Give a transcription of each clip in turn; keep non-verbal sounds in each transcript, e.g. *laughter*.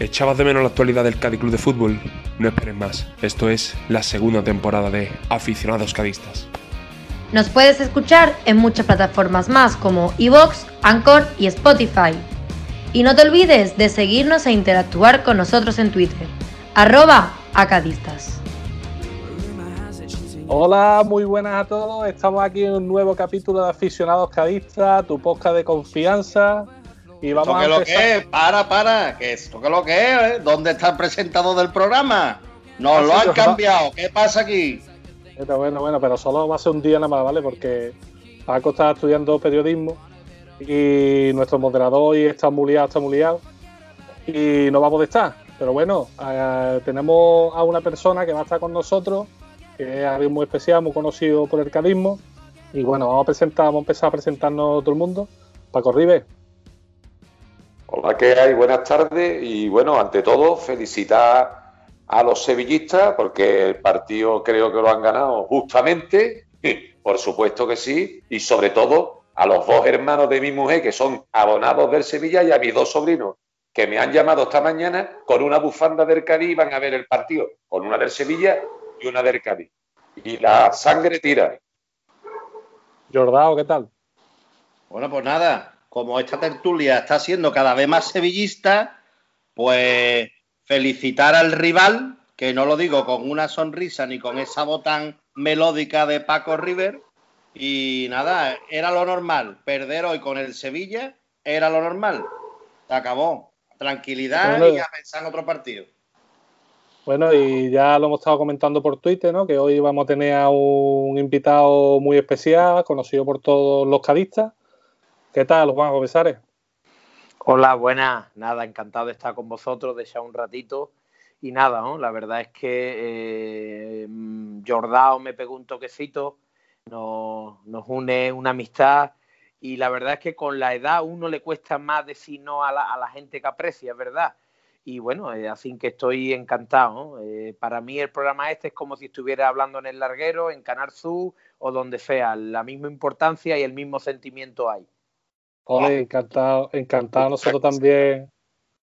¿Echabas de menos la actualidad del Cádiz Club de Fútbol? No esperes más. Esto es la segunda temporada de Aficionados Cadistas. Nos puedes escuchar en muchas plataformas más como Evox, Anchor y Spotify. Y no te olvides de seguirnos e interactuar con nosotros en Twitter. Arroba Acadistas. Hola, muy buenas a todos. Estamos aquí en un nuevo capítulo de Aficionados Cadistas, tu podcast de confianza. Y vamos a lo que es? Para, para, que esto que lo que es, ¿eh? ¿dónde está el presentador del programa? Nos ah, lo han cambiado, ¿qué pasa aquí? Bueno, bueno, pero solo va a ser un día nada más, ¿vale? Porque Paco está estudiando periodismo y nuestro moderador hoy está muy liado, está muy liado y no va a poder estar. Pero bueno, eh, tenemos a una persona que va a estar con nosotros, que es alguien muy especial, muy conocido por el cadismo. Y bueno, vamos a presentar, vamos a empezar a presentarnos todo el mundo. Paco Ribe. Hola, ¿qué hay? Buenas tardes y bueno, ante todo, felicitar a los sevillistas, porque el partido creo que lo han ganado justamente, *laughs* por supuesto que sí, y sobre todo a los dos hermanos de mi mujer que son abonados del Sevilla y a mis dos sobrinos que me han llamado esta mañana con una bufanda del Cádiz y van a ver el partido, con una del Sevilla y una del Cádiz. Y la sangre tira. Jordao, ¿qué tal? Bueno, pues nada, como esta tertulia está siendo cada vez más sevillista, pues felicitar al rival, que no lo digo con una sonrisa ni con esa voz tan melódica de Paco River. Y nada, era lo normal. Perder hoy con el Sevilla era lo normal. Se acabó. Tranquilidad y a pensar en otro partido. Bueno, y ya lo hemos estado comentando por Twitter, ¿no? Que hoy vamos a tener a un invitado muy especial, conocido por todos los cadistas. ¿Qué tal, Juan Besares? Hola, buenas. Nada, encantado de estar con vosotros, de echar un ratito. Y nada, ¿no? la verdad es que eh, Jordao me pegó un toquecito, nos, une una amistad y la verdad es que con la edad uno le cuesta más decir no a la, gente que aprecia, ¿verdad? Y bueno, eh, así que estoy encantado. Eh, para mí el programa este es como si estuviera hablando en el larguero, en Canal Sur o donde sea. La misma importancia y el mismo sentimiento hay. Hola, encantado, encantado nosotros también,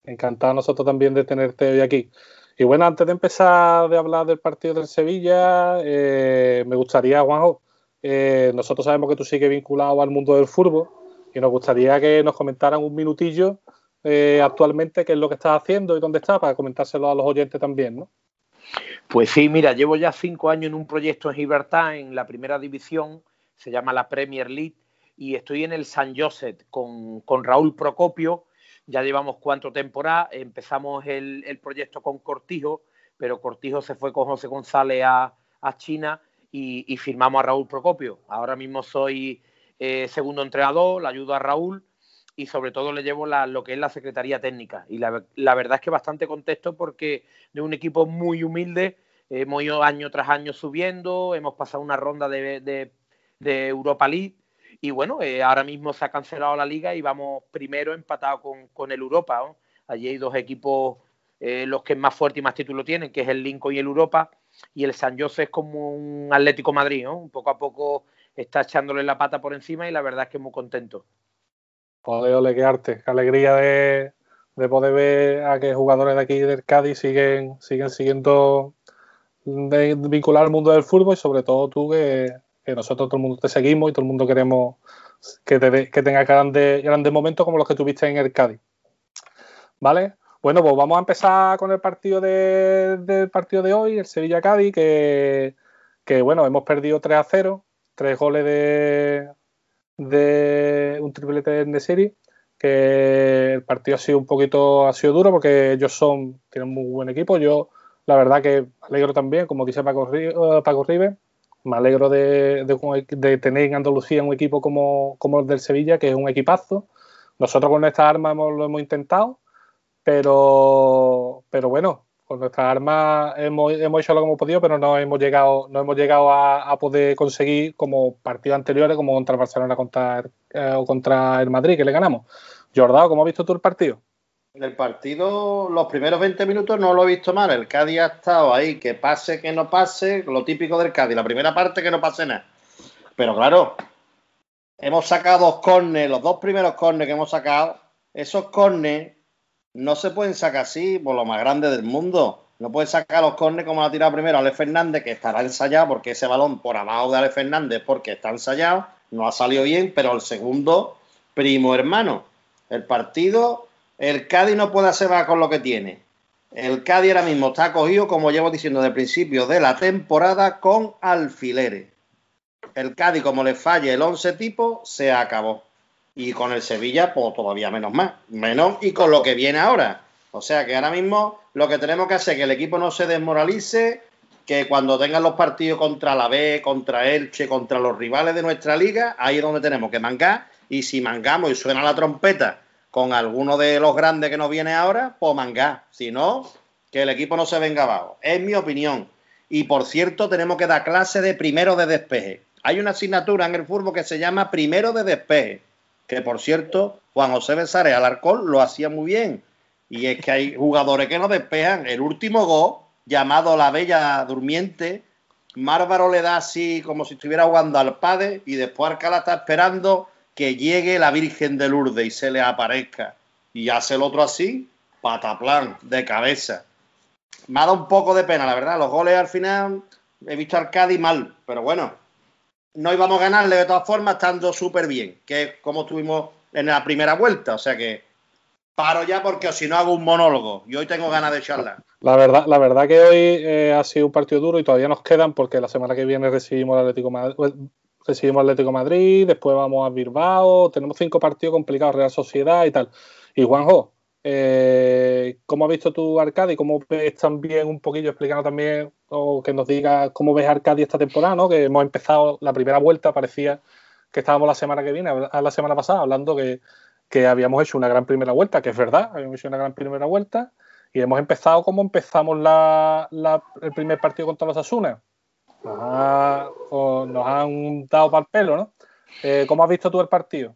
encantado nosotros también de tenerte hoy aquí. Y bueno, antes de empezar de hablar del partido del Sevilla, eh, me gustaría, Juanjo, eh, nosotros sabemos que tú sigues vinculado al mundo del fútbol y nos gustaría que nos comentaran un minutillo eh, actualmente qué es lo que estás haciendo y dónde estás para comentárselo a los oyentes también, ¿no? Pues sí, mira, llevo ya cinco años en un proyecto en Gibraltar, en la primera división, se llama la Premier League, y estoy en el San Joseph con, Raúl Procopio. Ya llevamos cuatro temporadas, empezamos el, proyecto con Cortijo, pero Cortijo se fue con José González a, China y, firmamos a Raúl Procopio. Ahora mismo soy eh, segundo entrenador, le ayudo a Raúl y sobre todo le llevo lo que es la Secretaría Técnica. Y la, verdad es que bastante contento porque de un equipo muy humilde, hemos ido año tras año subiendo, hemos pasado una ronda de Europa League y bueno, eh, ahora mismo se ha cancelado la liga y vamos primero empatado con, el Europa. Allí hay dos equipos, eh, los que más fuerte y más título tienen, que es el Lincoln y el Europa. Y el San José es como un Atlético Madrid, ¿no? Poco a poco está echándole la pata por encima y la verdad es que muy contento. Ole, ole, qué arte, qué alegría de, poder ver a que jugadores de aquí del Cádiz siguen, siguen siguiendo de, vincular al mundo del fútbol y sobre todo tú que que nosotros todo el mundo te seguimos y todo el mundo queremos que, que tenga grandes, grandes momentos como los que tuviste en el Cádiz. ¿Vale? Bueno, pues vamos a empezar con el partido de, del partido de hoy, el Sevilla-Cádiz, que, bueno, hemos perdido 3 a 0, tres goles de, de un triplete de Nesiri, que el partido ha sido un poquito, ha sido duro porque ellos son, tienen muy buen equipo. Yo, la verdad que alegro también, como dice Paco, Paco Rives, me alegro de, tener en Andalucía un equipo como, el del Sevilla, que es un equipazo. Nosotros con nuestras armas lo hemos intentado, pero, bueno, con nuestras armas hemos, hecho lo que hemos podido, pero no hemos llegado, no hemos llegado a, poder conseguir como partidos anteriores, como contra el Barcelona eh, o contra el Madrid, que le ganamos. Jordao, ¿cómo has visto tú el partido? El partido, los primeros 20 minutos no lo he visto mal. El Cádiz ha estado ahí, que pase, que no pase, lo típico del Cádiz. La primera parte, que no pase nada. Pero claro, hemos sacado dos los dos primeros cornes que hemos sacado, esos cornes no se pueden sacar así por lo más grande del mundo. No puede sacar los cornes como ha tirado primero Ale Fernández, que estará ensayado porque ese balón por abajo de Ale Fernández, porque está ensayado, no ha salido bien, pero el segundo, primo hermano. El partido, el Cádiz no puede hacer más con lo que tiene. El Cádiz ahora mismo está cogido, como llevo diciendo desde el principio de la temporada, con alfileres. El Cádiz, como le falle el 11 tipo, se acabó. Y con el Sevilla, pues todavía menos más. Menos y con lo que viene ahora. O sea que ahora mismo lo que tenemos que hacer es que el equipo no se desmoralice, que cuando tengan los partidos contra la B, contra Elche, contra los rivales de nuestra liga, ahí es donde tenemos que mangar. Y si mangamos y suena la trompeta con alguno de los grandes que nos viene ahora, pues mangar. Si no, que el equipo no se venga abajo. Es mi opinión. Y por cierto, tenemos que dar clase de primero de despeje. Hay una asignatura en el fútbol que se llama primero de despeje. Que por cierto, Juan José Besares Alarcón lo hacía muy bien y es que hay jugadores que no despejan. El último gol, llamado La Bella Durmiente, Márvaro le da así como si estuviera jugando al padre y después Alcalá está esperando que llegue la Virgen de Lourdes y se le aparezca. Y hace el otro así, pataplan, de cabeza. Me ha dado un poco de pena, la verdad. Los goles al final he visto al Cádiz mal, pero bueno, no íbamos a ganarle de todas formas estando súper bien, que como estuvimos en la primera vuelta. O sea que paro ya porque si no hago un monólogo y hoy tengo ganas de charlar. La verdad, la verdad que hoy eh, ha sido un partido duro y todavía nos quedan porque la semana que viene recibimos Atlético Madrid, recibimos Atlético Madrid, después vamos a Bilbao, tenemos cinco partidos complicados, Real Sociedad y tal. Y Juanjo, eh, ¿cómo has visto tu Arcadi? ¿Cómo ves también un poquillo explicando también o que nos digas cómo ves Arcadi esta temporada, ¿no? Que hemos empezado la primera vuelta, parecía que estábamos la semana que viene, la semana pasada, hablando que que habíamos hecho una gran primera vuelta, que es verdad, habíamos hecho una gran primera vuelta y hemos empezado como empezamos la, el primer partido contra los Asunas. Nos, han dado para el pelo, ¿no? Eh, ¿Cómo has visto tú el partido?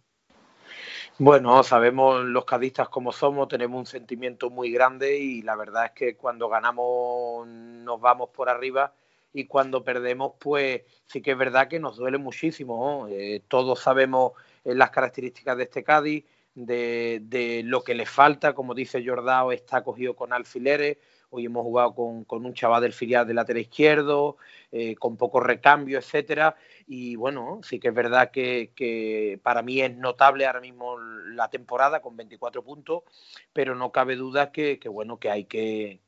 Bueno, sabemos los cadistas como somos, tenemos un sentimiento muy grande y la verdad es que cuando ganamos nos vamos por arriba y cuando perdemos, pues sí que es verdad que nos duele muchísimo. Eh, todos sabemos eh, las características de este Cádiz, de, lo que le falta, como dice Jordao, está cogido con alfileres. Hoy hemos jugado con, un chaval del filial de lateral izquierdo, eh, con poco recambio, etcétera. Y bueno, sí que es verdad que, para mí es notable ahora mismo la temporada con 24 puntos, pero no cabe duda que, bueno, que hay que,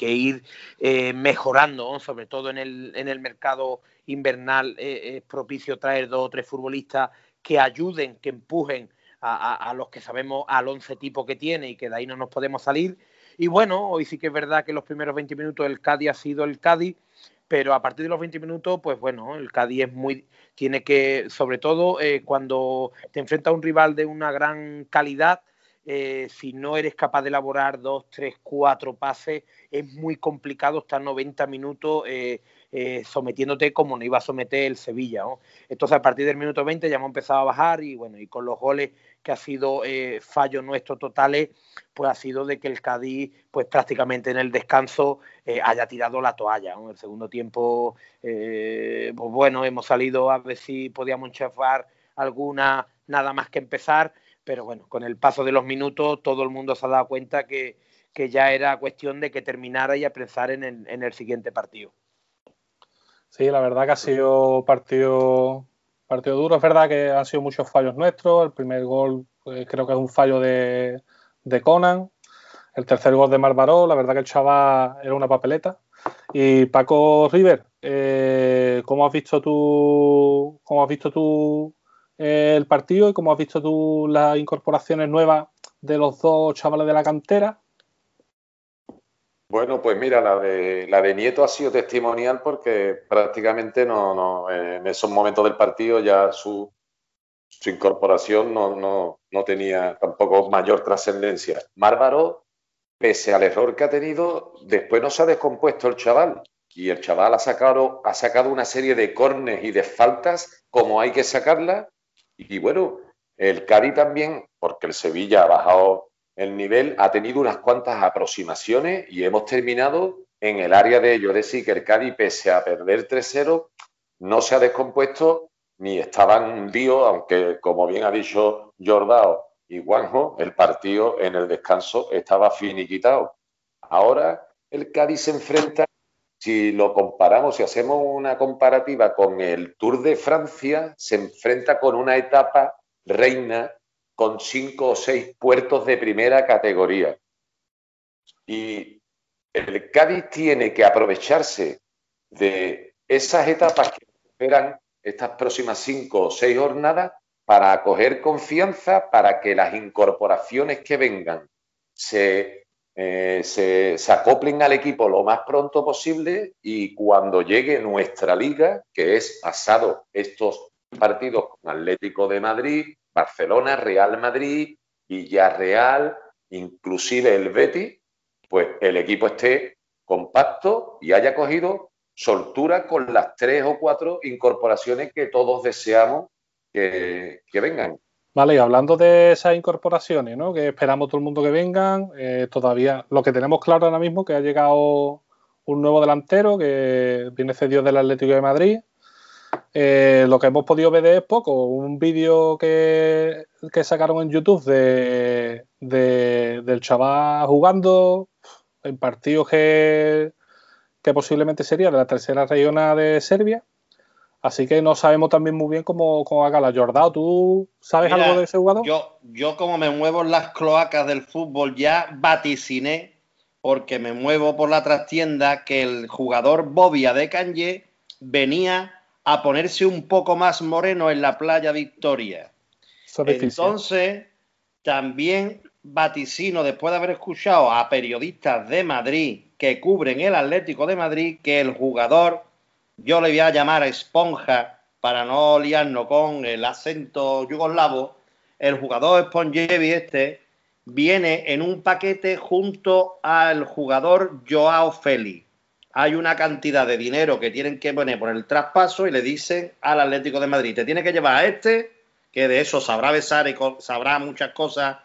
ir eh, mejorando, sobre todo en el, mercado invernal. Eh, es propicio traer dos o tres futbolistas que ayuden, que empujen a, los que sabemos al 11 tipo que tiene y que de ahí no nos podemos salir. Y bueno, hoy sí que es verdad que los primeros 20 minutos el Cádiz ha sido el Cádiz, pero a partir de los 20 minutos, pues bueno, el Cádiz es muy, tiene que, sobre todo eh, cuando te enfrenta a un rival de una gran calidad, eh, si no eres capaz de elaborar dos, tres, cuatro pases, es muy complicado estar 90 minutos eh, sometiéndote como no iba a someter el Sevilla. Entonces, a partir del minuto 20 ya hemos empezado a bajar y bueno, y con los goles que ha sido eh, fallos nuestros totales, pues ha sido de que el Cádiz, pues prácticamente en el descanso eh, haya tirado la toalla. En el segundo tiempo, pues bueno, hemos salido a ver si podíamos enchafar alguna, nada más que empezar, pero bueno, con el paso de los minutos todo el mundo se ha dado cuenta que, ya era cuestión de que terminara y a pensar en el siguiente partido. Sí, la verdad que ha sido partido, partido duro. Es verdad que han sido muchos fallos nuestros. El primer gol pues, creo que es un fallo de, Conan. El tercer gol de Marbaró. La verdad que el chaval era una papeleta. Y Paco River, eh, ¿cómo has visto tú, cómo has visto tú eh, el partido y cómo has visto tú las incorporaciones nuevas de los dos chavales de la cantera? Bueno, pues mira, la de, Nieto ha sido testimonial porque prácticamente no, no en esos momentos del partido ya su, incorporación no, no, no, tenía tampoco mayor trascendencia. Márvaro, pese al error que ha tenido, después no se ha descompuesto el chaval. Y el chaval ha sacado, ha sacado una serie de cornes y de faltas como hay que sacarlas. Y bueno, el Cari también, porque el Sevilla ha bajado el nivel ha tenido unas cuantas aproximaciones y hemos terminado en el área de decir, que el Cádiz, pese a perder 3-0, no se ha descompuesto ni estaba hundido, aunque, como bien ha dicho Jordao, y Juanjo, el partido en el descanso estaba finiquitado. Ahora el Cádiz se enfrenta, si lo comparamos, si hacemos una comparativa con el Tour de Francia, se enfrenta con una etapa reina con cinco o seis puertos de primera categoría. Y el Cádiz tiene que aprovecharse de esas etapas que esperan estas próximas cinco o seis jornadas para acoger confianza, para que las incorporaciones que vengan se, eh, se, se, acoplen al equipo lo más pronto posible y cuando llegue nuestra liga, que es pasado estos partidos con Atlético de Madrid, Barcelona, Real Madrid, Villarreal, inclusive el Betis, pues el equipo esté compacto y haya cogido soltura con las tres o cuatro incorporaciones que todos deseamos que, vengan. Vale, y hablando de esas incorporaciones, ¿no? Que esperamos todo el mundo que vengan, eh, todavía lo que tenemos claro ahora mismo que ha llegado un nuevo delantero que viene cedido del Atlético de Madrid. Eh, lo que hemos podido ver es poco, un vídeo que, sacaron en YouTube de, del chaval jugando en partidos que, que posiblemente sería de la tercera regional de Serbia Así que no sabemos también muy bien cómo, cómo haga la Jordao. ¿Tú sabes algo de ese jugador? Yo, yo, como me muevo en las cloacas del fútbol, ya vaticiné, porque me muevo por la trastienda, que el jugador Bobia de Canje venía a ponerse un poco más moreno en la playa Victoria. Entonces, también vaticino, después de haber escuchado a periodistas de Madrid que cubren el Atlético de Madrid, que el jugador yo le voy a llamar a esponja para no liarnos con el acento yugoslavo, el jugador Sponjevi este viene en un paquete junto al jugador Joao Félix. Hay una cantidad de dinero que tienen que poner por el traspaso y le dicen al Atlético de Madrid, te tiene que llevar a este, que de eso sabrá besar y sabrá muchas cosas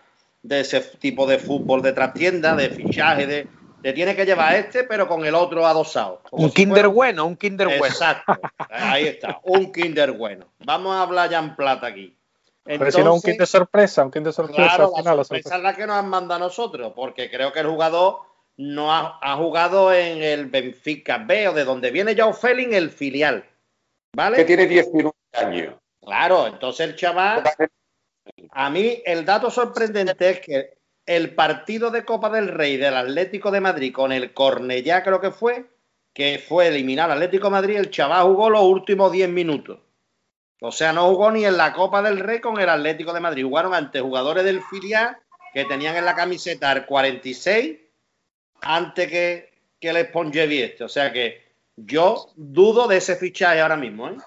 de ese tipo de fútbol de trastienda, de fichaje, de, te tiene que llevar este, pero con el otro adosado. Un kinder bueno, un kinder bueno. Exacto, ahí está, un kinder bueno. Vamos a hablar ya en plata aquí. pero si no, un kinder sorpresa, un kinder sorpresa. Claro, la sorpresa, es la que nos han mandado a nosotros, porque creo que el jugador no ha, jugado en el Benfica B o de donde viene Joe Felling, el filial. ¿Vale? Que tiene 19 años. Claro, entonces el chaval. A mí el dato sorprendente es que el partido de Copa del Rey del Atlético de Madrid con el Cornellá, creo que fue, que fue eliminar al Atlético de Madrid, el chaval jugó los últimos 10 minutos. O sea, no jugó ni en la Copa del Rey con el Atlético de Madrid. Jugaron ante jugadores del filial que tenían en la camiseta el 46 antes que, que el Spongevi este. O sea que yo dudo de ese fichaje ahora mismo. ¿eh?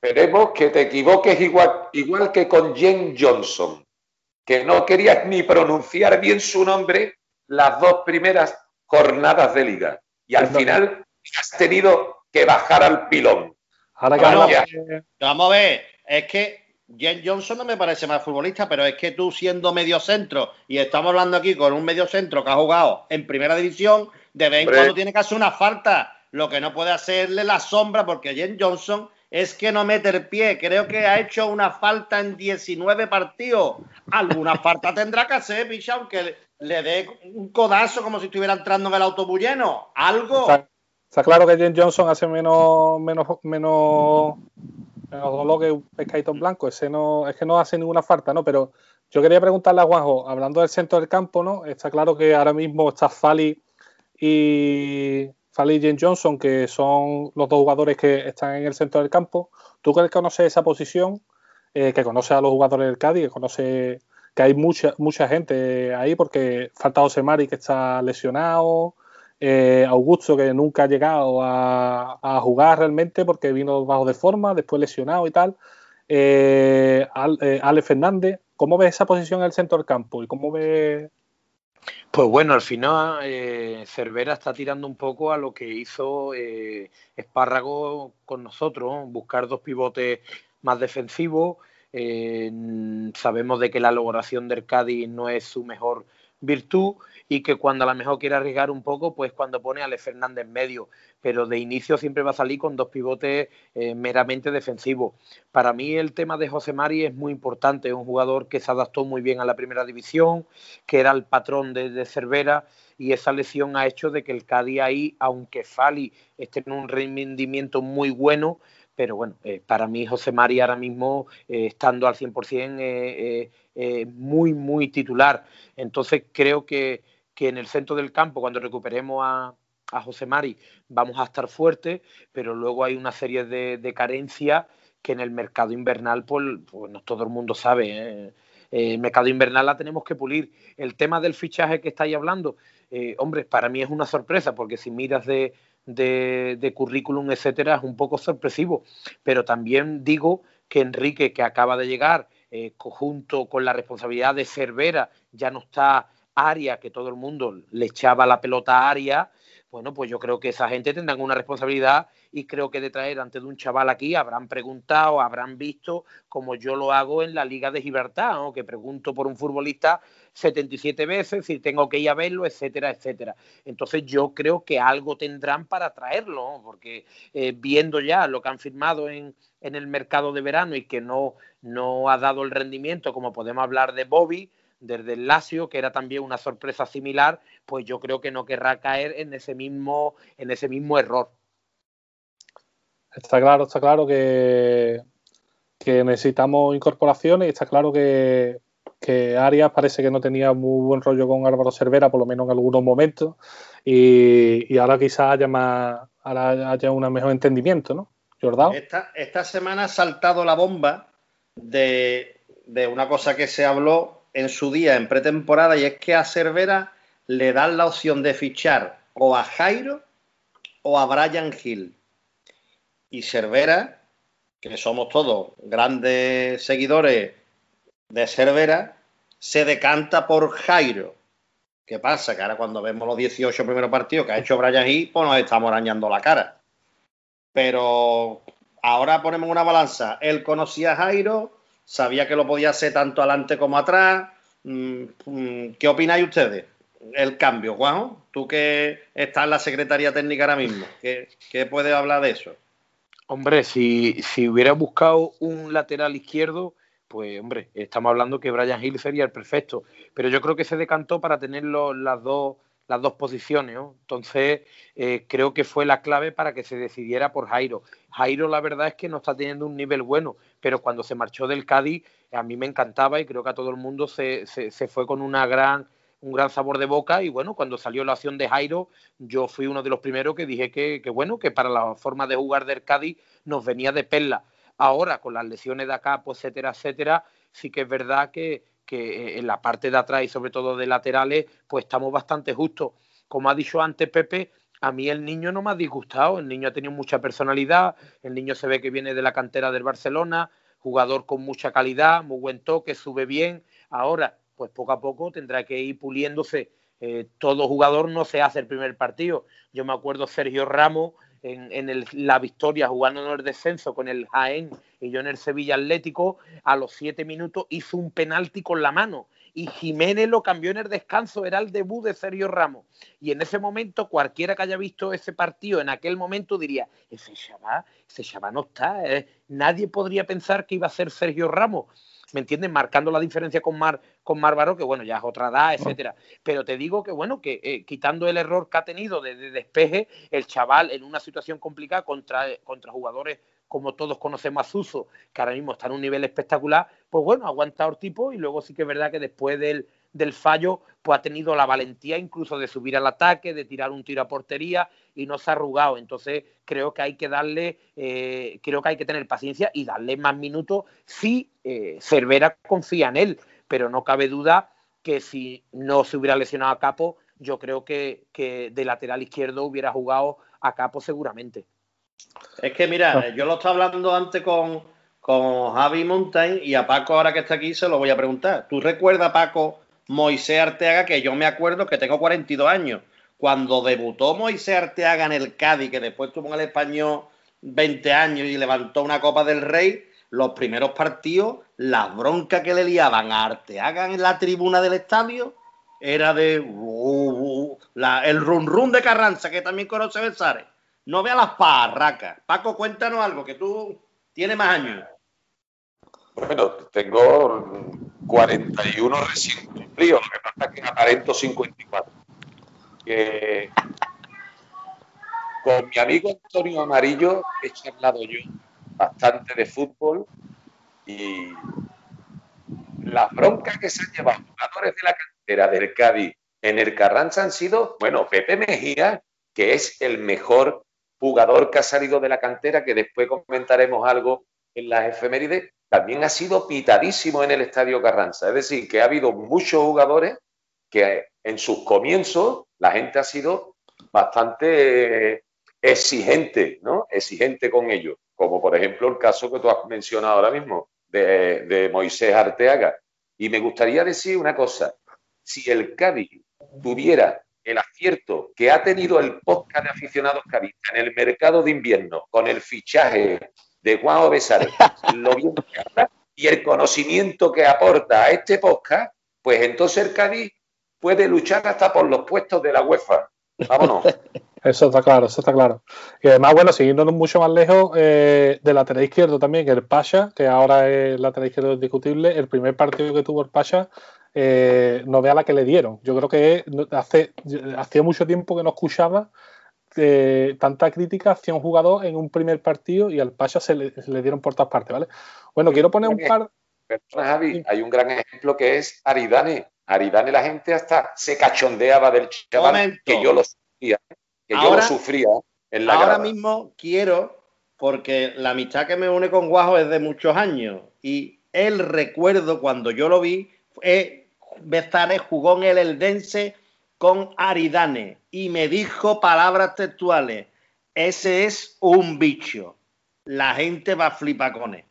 Esperemos que te equivoques igual, igual que con James Johnson que no querías ni pronunciar bien su nombre las dos primeras jornadas de liga. Y al final has tenido que bajar al pilón. Ahora vamos a ver, es que Jen Johnson no me parece más futbolista, pero es que tú siendo medio centro, y estamos hablando aquí con un medio centro que ha jugado en primera división, de vez en cuando tiene que hacer una falta, lo que no puede hacerle la sombra, porque Jen Johnson es que no mete el pie. Creo que ha hecho una falta en 19 partidos. Alguna falta tendrá que hacer, picha, aunque le dé un codazo como si estuviera entrando en el autobús lleno. Algo. Está, claro que James Johnson hace menos, menos, menos, menos dolor que un pescadito blanco. Ese no, es que no hace ninguna falta, ¿no? Pero yo quería preguntarle a Juanjo, hablando del centro del campo, ¿no? Está claro que ahora mismo está Fali y Fali y Johnson, que son los dos jugadores que están en el centro del campo. ¿Tú que conoces esa posición? Eh, que conoce a los jugadores del Cádiz, que conoce que hay mucha, mucha gente ahí, porque falta José Mari que está lesionado, eh, Augusto que nunca ha llegado a, jugar realmente porque vino bajo de forma, después lesionado y tal. Eh, Ale Fernández, ¿cómo ves esa posición en el centro del campo? ¿Y cómo ves pues bueno, al final eh, Cervera está tirando un poco a lo que hizo eh, Espárrago con nosotros, buscar dos pivotes más defensivos. Eh, sabemos de que la elaboración del Cádiz no es su mejor virtud y que cuando a lo mejor quiere arriesgar un poco, pues cuando pone a Ale Fernández en medio, pero de inicio siempre va a salir con dos pivotes eh, meramente defensivos. Para mí el tema de José Mari es muy importante, es un jugador que se adaptó muy bien a la primera división, que era el patrón de, Cervera y esa lesión ha hecho de que el Cádiz ahí, aunque Fali esté en un rendimiento muy bueno, pero bueno, eh, para mí José Mari ahora mismo, eh, estando al 100%, muy, muy titular. Entonces creo que que en el centro del campo, cuando recuperemos a, José Mari, vamos a estar fuertes, pero luego hay una serie de, carencias que en el mercado invernal, pues, pues no todo el mundo sabe. ¿eh? Eh, el mercado invernal la tenemos que pulir. El tema del fichaje que estáis hablando, eh, hombre, para mí es una sorpresa, porque si miras de, de, currículum, etcétera, es un poco sorpresivo. Pero también digo que Enrique, que acaba de llegar, junto con la responsabilidad de Cervera, ya no está Aria, que todo el mundo le echaba la pelota a Aria, bueno, pues yo creo que esa gente tendrán una responsabilidad y creo que de traer antes de un chaval aquí habrán preguntado, habrán visto, como yo lo hago en la Liga de Gibraltar, que pregunto por un futbolista 77 veces, si tengo que ir a verlo, etcétera, etcétera. Entonces yo creo que algo tendrán para traerlo, porque eh, viendo ya lo que han firmado en, en el mercado de verano y que no, no ha dado el rendimiento, como podemos hablar de Bobby, desde el Lazio, que era también una sorpresa similar, pues yo creo que no querrá caer en ese mismo, en ese mismo error. Está claro, está claro que, que necesitamos incorporaciones y está claro que, que Arias parece que no tenía muy buen rollo con Álvaro Cervera, por lo menos en algunos momentos, y, ahora quizás haya más, ahora haya un mejor entendimiento, ¿no? Jordán. Esta, esta semana ha saltado la bomba de, de una cosa que se habló en su día en pretemporada y es que a Cervera le dan la opción de fichar o a Jairo o a Brian Hill. Y Cervera, que somos todos grandes seguidores de Cervera, se decanta por Jairo. ¿Qué pasa? Que ahora cuando vemos los 18 primeros partidos que ha hecho Brian Hill, pues nos estamos arañando la cara. Pero ahora ponemos una balanza. Él conocía a Jairo, sabía que lo podía hacer tanto adelante como atrás. Mm, mm, ¿Qué opináis ustedes? El cambio, Juanjo, tú que estás en la Secretaría Técnica ahora mismo, ¿qué, puedes hablar de eso? Hombre, si, si hubiera buscado un lateral izquierdo, pues hombre, estamos hablando que Brian Hill sería el perfecto, pero yo creo que se decantó para tener las dos las dos posiciones. Entonces, eh, creo que fue la clave para que se decidiera por Jairo. Jairo, la verdad es que no está teniendo un nivel bueno, pero cuando se marchó del Cádiz, a mí me encantaba y creo que a todo el mundo se, se, fue con una gran, un gran sabor de boca. Y bueno, cuando salió la opción de Jairo, yo fui uno de los primeros que dije que, que bueno, que para la forma de jugar del Cádiz nos venía de perla. Ahora, con las lesiones de acá, pues, etcétera, etcétera, sí que es verdad que, que eh, en la parte de atrás y sobre todo de laterales, pues estamos bastante justos. Como ha dicho antes Pepe, a mí el niño no me ha disgustado, el niño ha tenido mucha personalidad, el niño se ve que viene de la cantera del Barcelona, jugador con mucha calidad, muy buen toque, sube bien. Ahora, pues poco a poco tendrá que ir puliéndose. Eh, todo jugador no se hace el primer partido. Yo me acuerdo Sergio Ramos en, la victoria jugando en el descenso con el Jaén y yo en el Sevilla Atlético, a los siete minutos hizo un penalti con la mano y Jiménez lo cambió en el descanso, era el debut de Sergio Ramos. Y en ese momento, cualquiera que haya visto ese partido en aquel momento diría, ese chaval, ese chaval no está, eh". nadie podría pensar que iba a ser Sergio Ramos. ¿Me entiendes? Marcando la diferencia con Mar, con Bárbaro, que bueno, ya es otra edad, etcétera. Pero te digo que bueno, que eh, quitando el error que ha tenido de, despeje, el chaval en una situación complicada contra, contra jugadores como todos conocemos a Suso, que ahora mismo está en un nivel espectacular, pues bueno, ha aguantado el tipo y luego sí que es verdad que después del, del fallo, pues ha tenido la valentía incluso de subir al ataque, de tirar un tiro a portería y no se ha arrugado. Entonces creo que hay que darle, eh, creo que hay que tener paciencia y darle más minutos si eh, Cervera confía en él, pero no cabe duda que si no se hubiera lesionado a Capo, yo creo que, de lateral izquierdo hubiera jugado a Capo seguramente. Es que mira, yo lo estaba hablando antes con, con Javi Mountain y a Paco ahora que está aquí se lo voy a preguntar. ¿Tú recuerdas, Paco, Moisés Arteaga, que yo me acuerdo que tengo 42 años. Cuando debutó Moisés Arteaga en el Cádiz, que después tuvo en el Español 20 años y levantó una Copa del Rey, los primeros partidos, las broncas que le liaban a Arteaga en la tribuna del estadio, era de uh, uh, el run run de Carranza, que también conoce Besares. No vea las parracas. Paco, cuéntanos algo, que tú tienes más años. Bueno, tengo 41 recién cumplidos, lo que pasa que aparento 54. con mi amigo Antonio Amarillo he charlado yo bastante de fútbol y las broncas que se han llevado jugadores de la cantera del Cádiz en el Carranza han sido, bueno, Pepe Mejía, que es el mejor jugador que ha salido de la cantera, que después comentaremos algo en las efemérides, también ha sido pitadísimo en el Estadio Carranza. Es decir, que ha habido muchos jugadores que en sus comienzos la gente ha sido bastante exigente, ¿no? Exigente con ellos, como por ejemplo el caso que tú has mencionado ahora mismo de, Moisés Arteaga. Y me gustaría decir una cosa, si el Cádiz tuviera el acierto que ha tenido el podcast de aficionados cadistas en el mercado de invierno con el fichaje de Juan Besar, *laughs* lo bien y el conocimiento que aporta a este podcast, pues entonces el Cádiz puede luchar hasta por los puestos de la UEFA. Vámonos. *laughs* Eso está claro, eso está claro. Y además, bueno, siguiéndonos mucho más lejos, eh, de lateral izquierdo también, el Pasha, que ahora es lateral izquierdo indiscutible, el primer partido que tuvo el Pasha, eh, no vea la que le dieron. Yo creo que hace hacía mucho tiempo que no escuchaba eh, tanta crítica hacia un jugador en un primer partido y al Pasha se le, dieron por todas partes, ¿vale? Bueno, quiero poner un par... Javi, hay un gran ejemplo que es Aridane. Aridane la gente hasta se cachondeaba del chaval que yo lo sufría, que yo lo sufría en la Ahora mismo quiero, porque la amistad que me une con Guajo es de muchos años y el recuerdo cuando yo lo vi, eh, Bezares jugó en el Eldense con Aridane y me dijo palabras textuales, ese es un bicho, la gente va a flipar con él.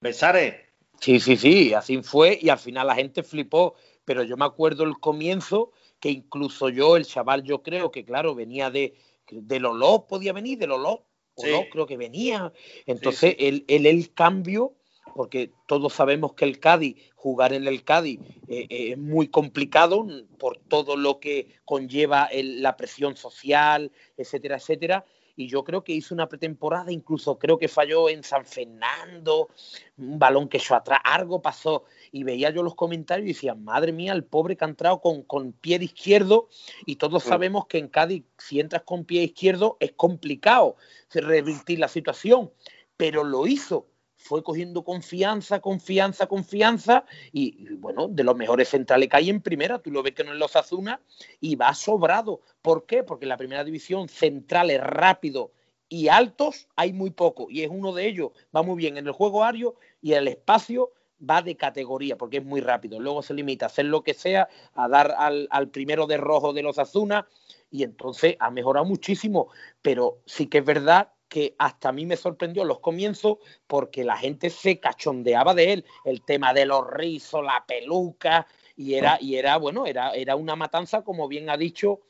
¿Besares? Sí, sí, sí, así fue y al final la gente flipó, pero yo me acuerdo el comienzo que incluso yo, el chaval, yo creo que claro, venía de, de Lolo, podía venir, de Lolo, o no, creo que venía. Entonces, El, el, el cambio porque todos sabemos que el Cádiz, jugar en el Cádiz eh, eh, es muy complicado por todo lo que conlleva la presión social, etcétera, etcétera. Y yo creo que hizo una pretemporada, incluso creo que falló en San Fernando, un balón que echó atrás, algo pasó. Y veía yo los comentarios y decía, madre mía, el pobre que ha entrado con, con pie izquierdo. Y todos mm. sabemos que en Cádiz, si entras con pie izquierdo, es complicado revertir la situación. Pero lo hizo fue cogiendo confianza, confianza, confianza y, bueno, de los mejores centrales que hay en primera, tú lo ves que no es los Azuna y va sobrado. ¿Por qué? Porque en la primera división centrales rápidos y altos hay muy poco y es uno de ellos, va muy bien en el juego aéreo y el espacio va de categoría porque es muy rápido. Luego se limita a hacer lo que sea, a dar al, al primero de rojo de los Azuna y entonces ha mejorado muchísimo. Pero sí que es verdad que hasta a mí me sorprendió los comienzos porque la gente se cachondeaba de él, el tema de los rizos, la peluca, y era, y era bueno, era, era una matanza, como bien ha dicho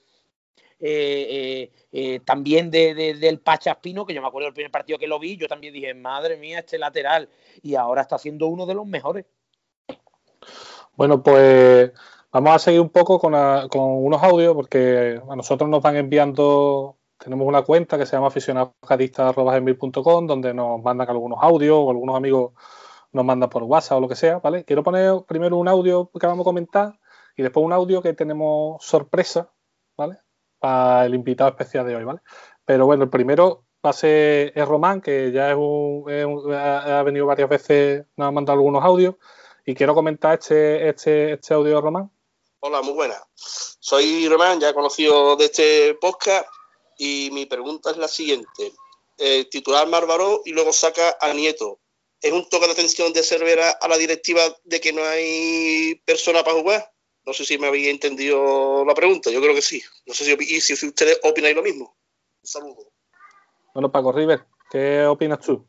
eh, eh, eh, también de, del Pachaspino, que yo me acuerdo del primer partido que lo vi, yo también dije, madre mía, este lateral, y ahora está siendo uno de los mejores. Bueno, pues vamos a seguir un poco con, con unos audios, porque a nosotros nos van enviando tenemos una cuenta que se llama aficionadoscadistas.com donde nos mandan algunos audios o algunos amigos nos mandan por WhatsApp o lo que sea, ¿vale? Quiero poner primero un audio que vamos a comentar y después un audio que tenemos sorpresa, ¿vale? Para el invitado especial de hoy, ¿vale? Pero bueno, el primero va a ser es Román, que ya es un, ha venido varias veces, nos ha mandado algunos audios y quiero comentar este, este, este audio de Román. Hola, muy buena. Soy Román, ya conocido de este podcast y mi pregunta es la siguiente. Eh, titular Márvaro y luego saca a Nieto. ¿Es un toque de atención de Cervera a la directiva de que no hay persona para jugar? No sé si me había entendido la pregunta, yo creo que sí. No sé si, si ustedes opináis lo mismo. Un saludo. Bueno, Paco River, ¿qué opinas tú?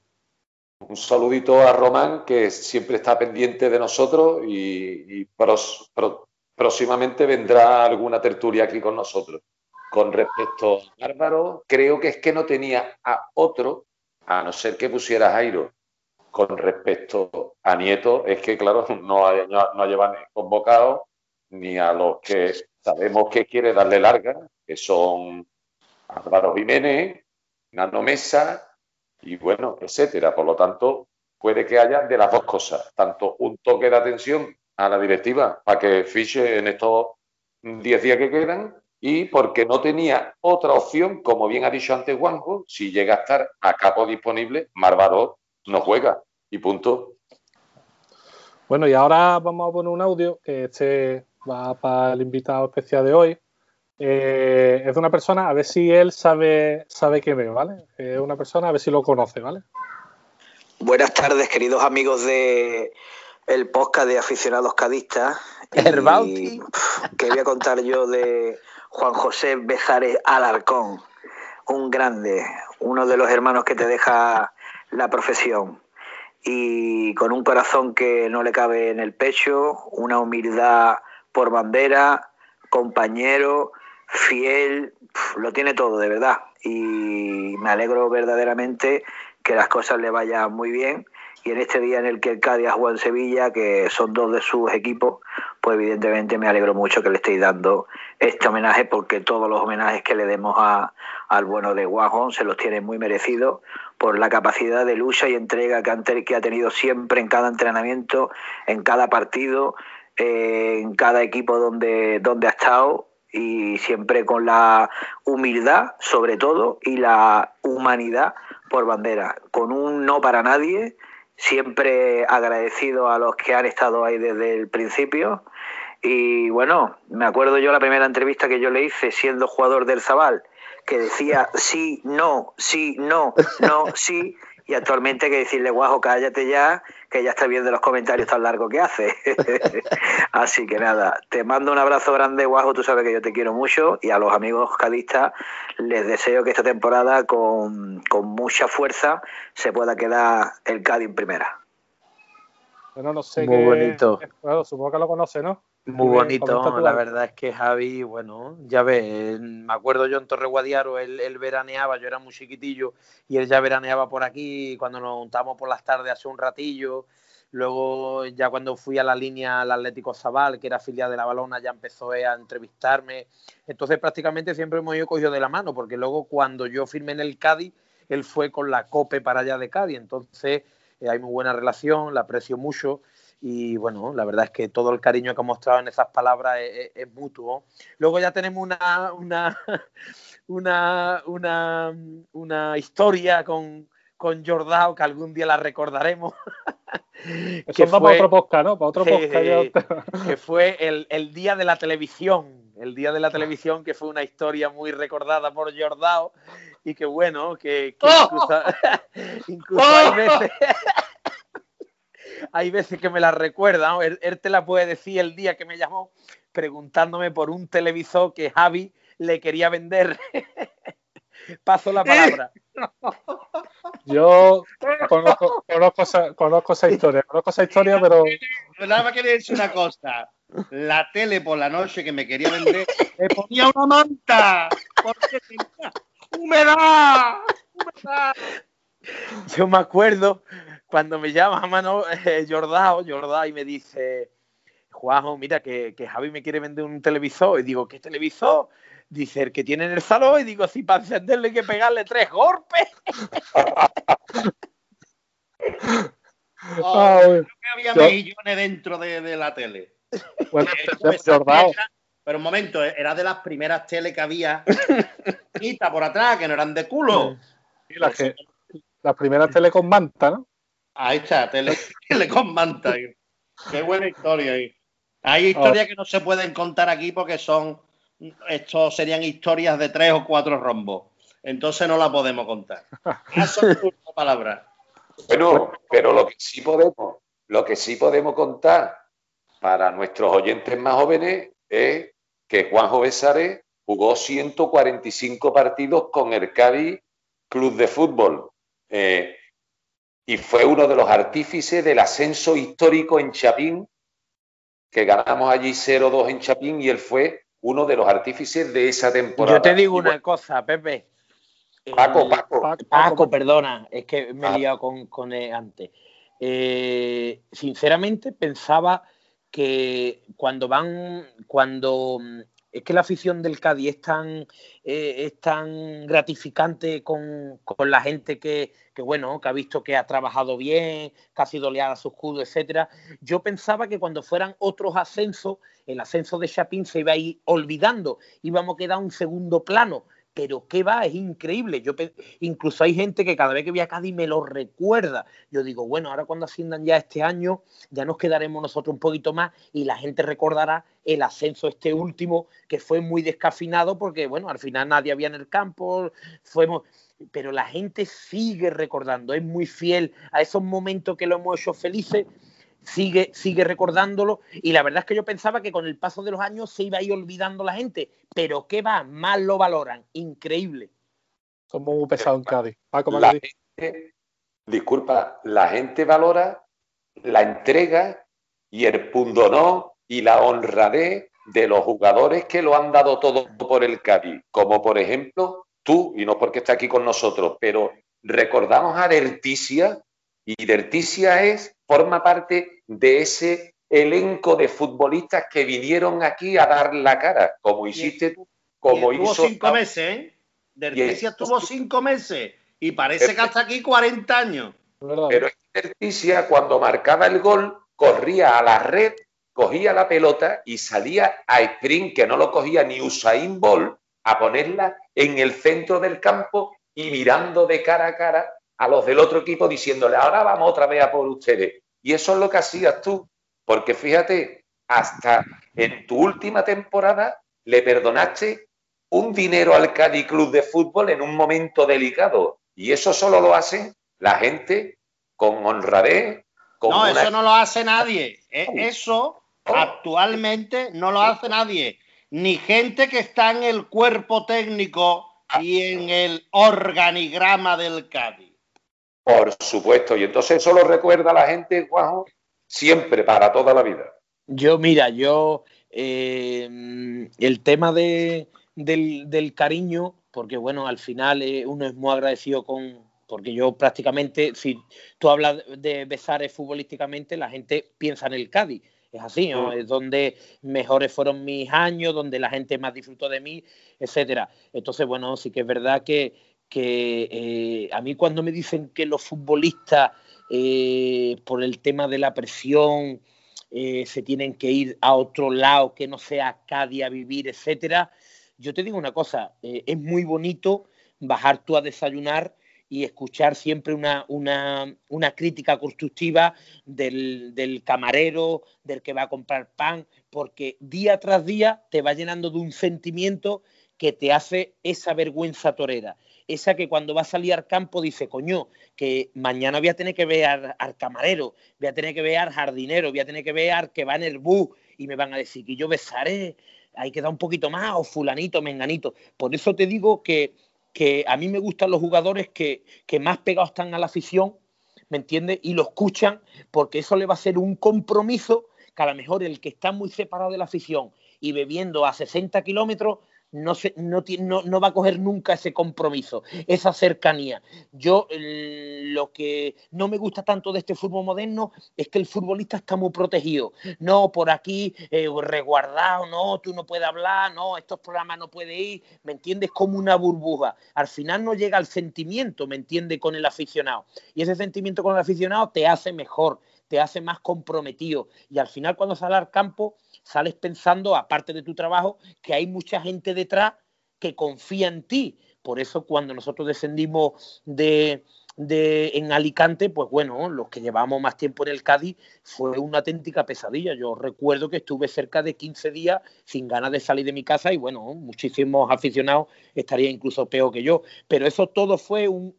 Un saludito a Román, que siempre está pendiente de nosotros y, próximamente vendrá alguna tertulia aquí con nosotros. Con respecto a Álvaro, creo que es que no tenía a otro, a no ser que pusiera Jairo. Con respecto a Nieto, es que, claro, *laughs* no ha, no, ha llevado convocado ni a los que sabemos que quiere darle larga, que son Álvaro Jiménez, Nano Mesa y bueno, etcétera. Por lo tanto, puede que haya de las dos cosas, tanto un toque de atención a la directiva para que fiche en estos 10 días que quedan y porque no tenía otra opción, como bien ha dicho antes Juanjo, si llega a estar a capo disponible, Marbaró no juega y punto. Bueno, y ahora vamos a poner un audio que este va para el invitado especial de hoy. Eh, es de una persona, a ver si él sabe, sabe quién es, ¿vale? Es una persona, a ver si lo conoce, ¿vale? Buenas tardes, queridos amigos de el podcast de aficionados cadistas. *laughs* Herbauti. ¿Qué voy a contar yo de Juan José Bezares Alarcón? Un grande, uno de los hermanos que te deja la profesión y con un corazón que no le cabe en el pecho, una humildad por bandera, compañero, fiel, lo tiene todo, de verdad. Y me alegro verdaderamente que las cosas le vayan muy bien. Y en este día en el que el Cádiz jugado en Sevilla, que son dos de sus equipos, pues evidentemente me alegro mucho que le estéis dando este homenaje, porque todos los homenajes que le demos a, al bueno de Guajón se los tiene muy merecidos por la capacidad de lucha y entrega que, que ha tenido siempre en cada entrenamiento, en cada partido, eh, en cada equipo donde, donde ha estado y siempre con la humildad sobre todo y la humanidad por bandera, con un no para nadie, siempre agradecido a los que han estado ahí desde el principio. Y bueno, me acuerdo yo la primera entrevista que yo le hice siendo jugador del Zabal, que decía sí, no, sí, no, no, sí, y actualmente hay que decirle, guajo, cállate ya, que ya está viendo los comentarios tan largos que hace. *laughs* Así que nada, te mando un abrazo grande, guajo, tú sabes que yo te quiero mucho y a los amigos cadistas les deseo que esta temporada con, mucha fuerza se pueda quedar el Cádiz en primera. Bueno, no sé Muy bonito. supongo que lo conoce, ¿no? Muy bonito, la verdad es que Javi, bueno, ya ves, me acuerdo yo en Torre Guadiaro, él, veraneaba, yo era muy chiquitillo y él ya veraneaba por aquí, cuando nos juntamos por las tardes hace un ratillo, luego ya cuando fui a la línea al Atlético Zabal, que era filial de la Balona, ya empezó a entrevistarme, entonces prácticamente siempre hemos ido cogido de la mano, porque luego cuando yo firmé en el Cádiz, él fue con la COPE para allá de Cádiz, entonces eh, hay muy buena relación, la aprecio mucho y bueno, la verdad es que todo el cariño que ha mostrado en esas palabras es, mutuo. Luego ya tenemos una, *laughs* una, una, una, historia con, con Jordao que algún día la recordaremos. *laughs* que fue, para otro podcast, ¿no? Para otro podcast. *laughs* que fue el, el, día de la televisión, el día de la televisión, que fue una historia muy recordada por Jordao y que bueno, que, ¡Oh! incluso, hay ¡Oh! veces hay veces que me la recuerda, él, te la puede decir el día que me llamó preguntándome por un televisor que Javi le quería vender. *laughs* Paso la palabra. *laughs* Yo conozco, conozco, esa, historia, conozco esa historia, pero. Nada más quería decir una cosa. La tele por la noche que me quería vender, me ponía una manta, porque tenía humedad, humedad. Yo me acuerdo cuando me llama a mano *laughs* eh, Jordao, Jordao, y me dice, Juanjo, mira que, que, Javi me quiere vender un televisor. Y digo, ¿qué televisor? Dice, el que tiene en el salón. Y digo, si para encenderle hay que pegarle tres golpes. *laughs* oh, creo que había millones dentro de, la tele. Bueno, Jordao. Pero un momento, era de las primeras tele que había, *laughs* por atrás, que no eran de culo. Sí, las, que, las primeras tele con manta, ¿no? Ahí está, tele, *laughs* con manta. Qué buena historia ahí. Hay historias que no se pueden contar aquí porque son, estos serían historias de tres o cuatro rombos. Entonces no la podemos contar. *laughs* Eso es palabra. Bueno, pero lo que sí podemos, lo que sí podemos contar para nuestros oyentes más jóvenes es que Juanjo Besares jugó 145 partidos con el Cádiz Club de Fútbol. Eh, y fue uno de los artífices del ascenso histórico en Chapín, que ganamos allí 0-2 en Chapín y él fue uno de los artífices de esa temporada. Yo te digo una cosa, Pepe. Paco, Paco. Paco, perdona, es que me he liado con, con él antes. Eh, sinceramente pensaba que cuando van, cuando es que la afición del Cádiz es tan, eh, es tan gratificante con, la gente que, bueno, que ha visto que ha trabajado bien, que ha sido leal a su escudo, etcétera. Yo pensaba que cuando fueran otros ascensos, el ascenso de Chapín se iba a ir olvidando, íbamos a quedar un segundo plano, pero qué va, es increíble. Yo incluso hay gente que cada vez que voy a Cádiz me lo recuerda. Yo digo, bueno, ahora cuando asciendan ya este año, ya nos quedaremos nosotros un poquito más y la gente recordará el ascenso este último que fue muy descafinado porque, bueno, al final nadie había en el campo, fuimos pero la gente sigue recordando, es muy fiel a esos momentos que lo hemos hecho felices sigue, sigue recordándolo y la verdad es que yo pensaba que con el paso de los años se iba a ir olvidando la gente, pero ¿qué va? Más lo valoran, increíble. Somos muy pesados en Cádiz. Disculpa, la gente valora la entrega y el pundonón y la honradez de los jugadores que lo han dado todo por el Cádiz, como por ejemplo tú, y no porque esté aquí con nosotros, pero recordamos a Derticia, y Derticia es, forma parte de ese elenco de futbolistas que vinieron aquí a dar la cara, como hiciste tú, como y hizo... cinco meses, ¿eh? Derticia estuvo cinco meses y parece que hasta aquí 40 años. Pero Derticia cuando marcaba el gol corría a la red, cogía la pelota y salía a sprint, que no lo cogía ni Usain Bolt, a ponerla en el centro del campo y mirando de cara a cara a los del otro equipo diciéndole, ahora vamos otra vez a por ustedes. Y eso es lo que hacías tú, porque fíjate, hasta en tu última temporada le perdonaste un dinero al Cádiz Club de Fútbol en un momento delicado. Y eso solo lo hace la gente con honradez. Con no, eso no lo hace nadie. E, eso actualmente no lo hace nadie. Ni gente que está en el cuerpo técnico y en el organigrama del Cádiz. Por supuesto, y entonces eso lo recuerda la gente, Juanjo, siempre, para toda la vida. Yo, mira, yo, eh, el tema de, del, cariño, porque bueno, al final eh, uno es muy agradecido con, porque yo prácticamente, si tú hablas de Besares futbolísticamente, la gente piensa en el Cádiz. Es así, ¿no? Es donde mejores fueron mis años, donde la gente más disfrutó de mí, etcétera. Entonces, bueno, sí que es verdad que, que eh, a mí cuando me dicen que los futbolistas, eh, por el tema de la presión, eh, se tienen que ir a otro lado que no sea Cádiz a vivir, etcétera, yo te digo una cosa, es muy bonito bajar tú a desayunar y escuchar siempre una, una, una crítica constructiva del, del, camarero, del que va a comprar pan, porque día tras día te va llenando de un sentimiento que te hace esa vergüenza torera esa que cuando va a salir al campo dice, coño, que mañana voy a tener que ver al, camarero, voy a tener que ver al jardinero, voy a tener que ver al que va en el bus y me van a decir que yo besaré, hay que dar un poquito más, o fulanito, menganito. Por eso te digo que, que a mí me gustan los jugadores que, que más pegados están a la afición, ¿me entiendes? Y lo escuchan porque eso le va a ser un compromiso que a lo mejor el que está muy separado de la afición y bebiendo a 60 kilómetros no, no, no, va a coger nunca ese compromiso, esa cercanía. Yo lo que no me gusta tanto de este fútbol moderno es que el futbolista está muy protegido. No, por aquí eh, resguardado, no, tú no puedes hablar, no, estos programas no puedes ir, ¿me entiendes? Como una burbuja. Al final no llega al sentimiento, ¿me entiendes? Con el aficionado. Y ese sentimiento con el aficionado te hace mejor, te hace más comprometido. Y al final cuando sale al campo sales pensando, aparte de tu trabajo, que hay mucha gente detrás que confía en ti. Por eso cuando nosotros descendimos de, de, en Alicante, pues bueno, los que llevamos más tiempo en el Cádiz fue una auténtica pesadilla. Yo recuerdo que estuve cerca de 15 días sin ganas de salir de mi casa y bueno, muchísimos aficionados estarían incluso peor que yo. Pero eso todo fue un,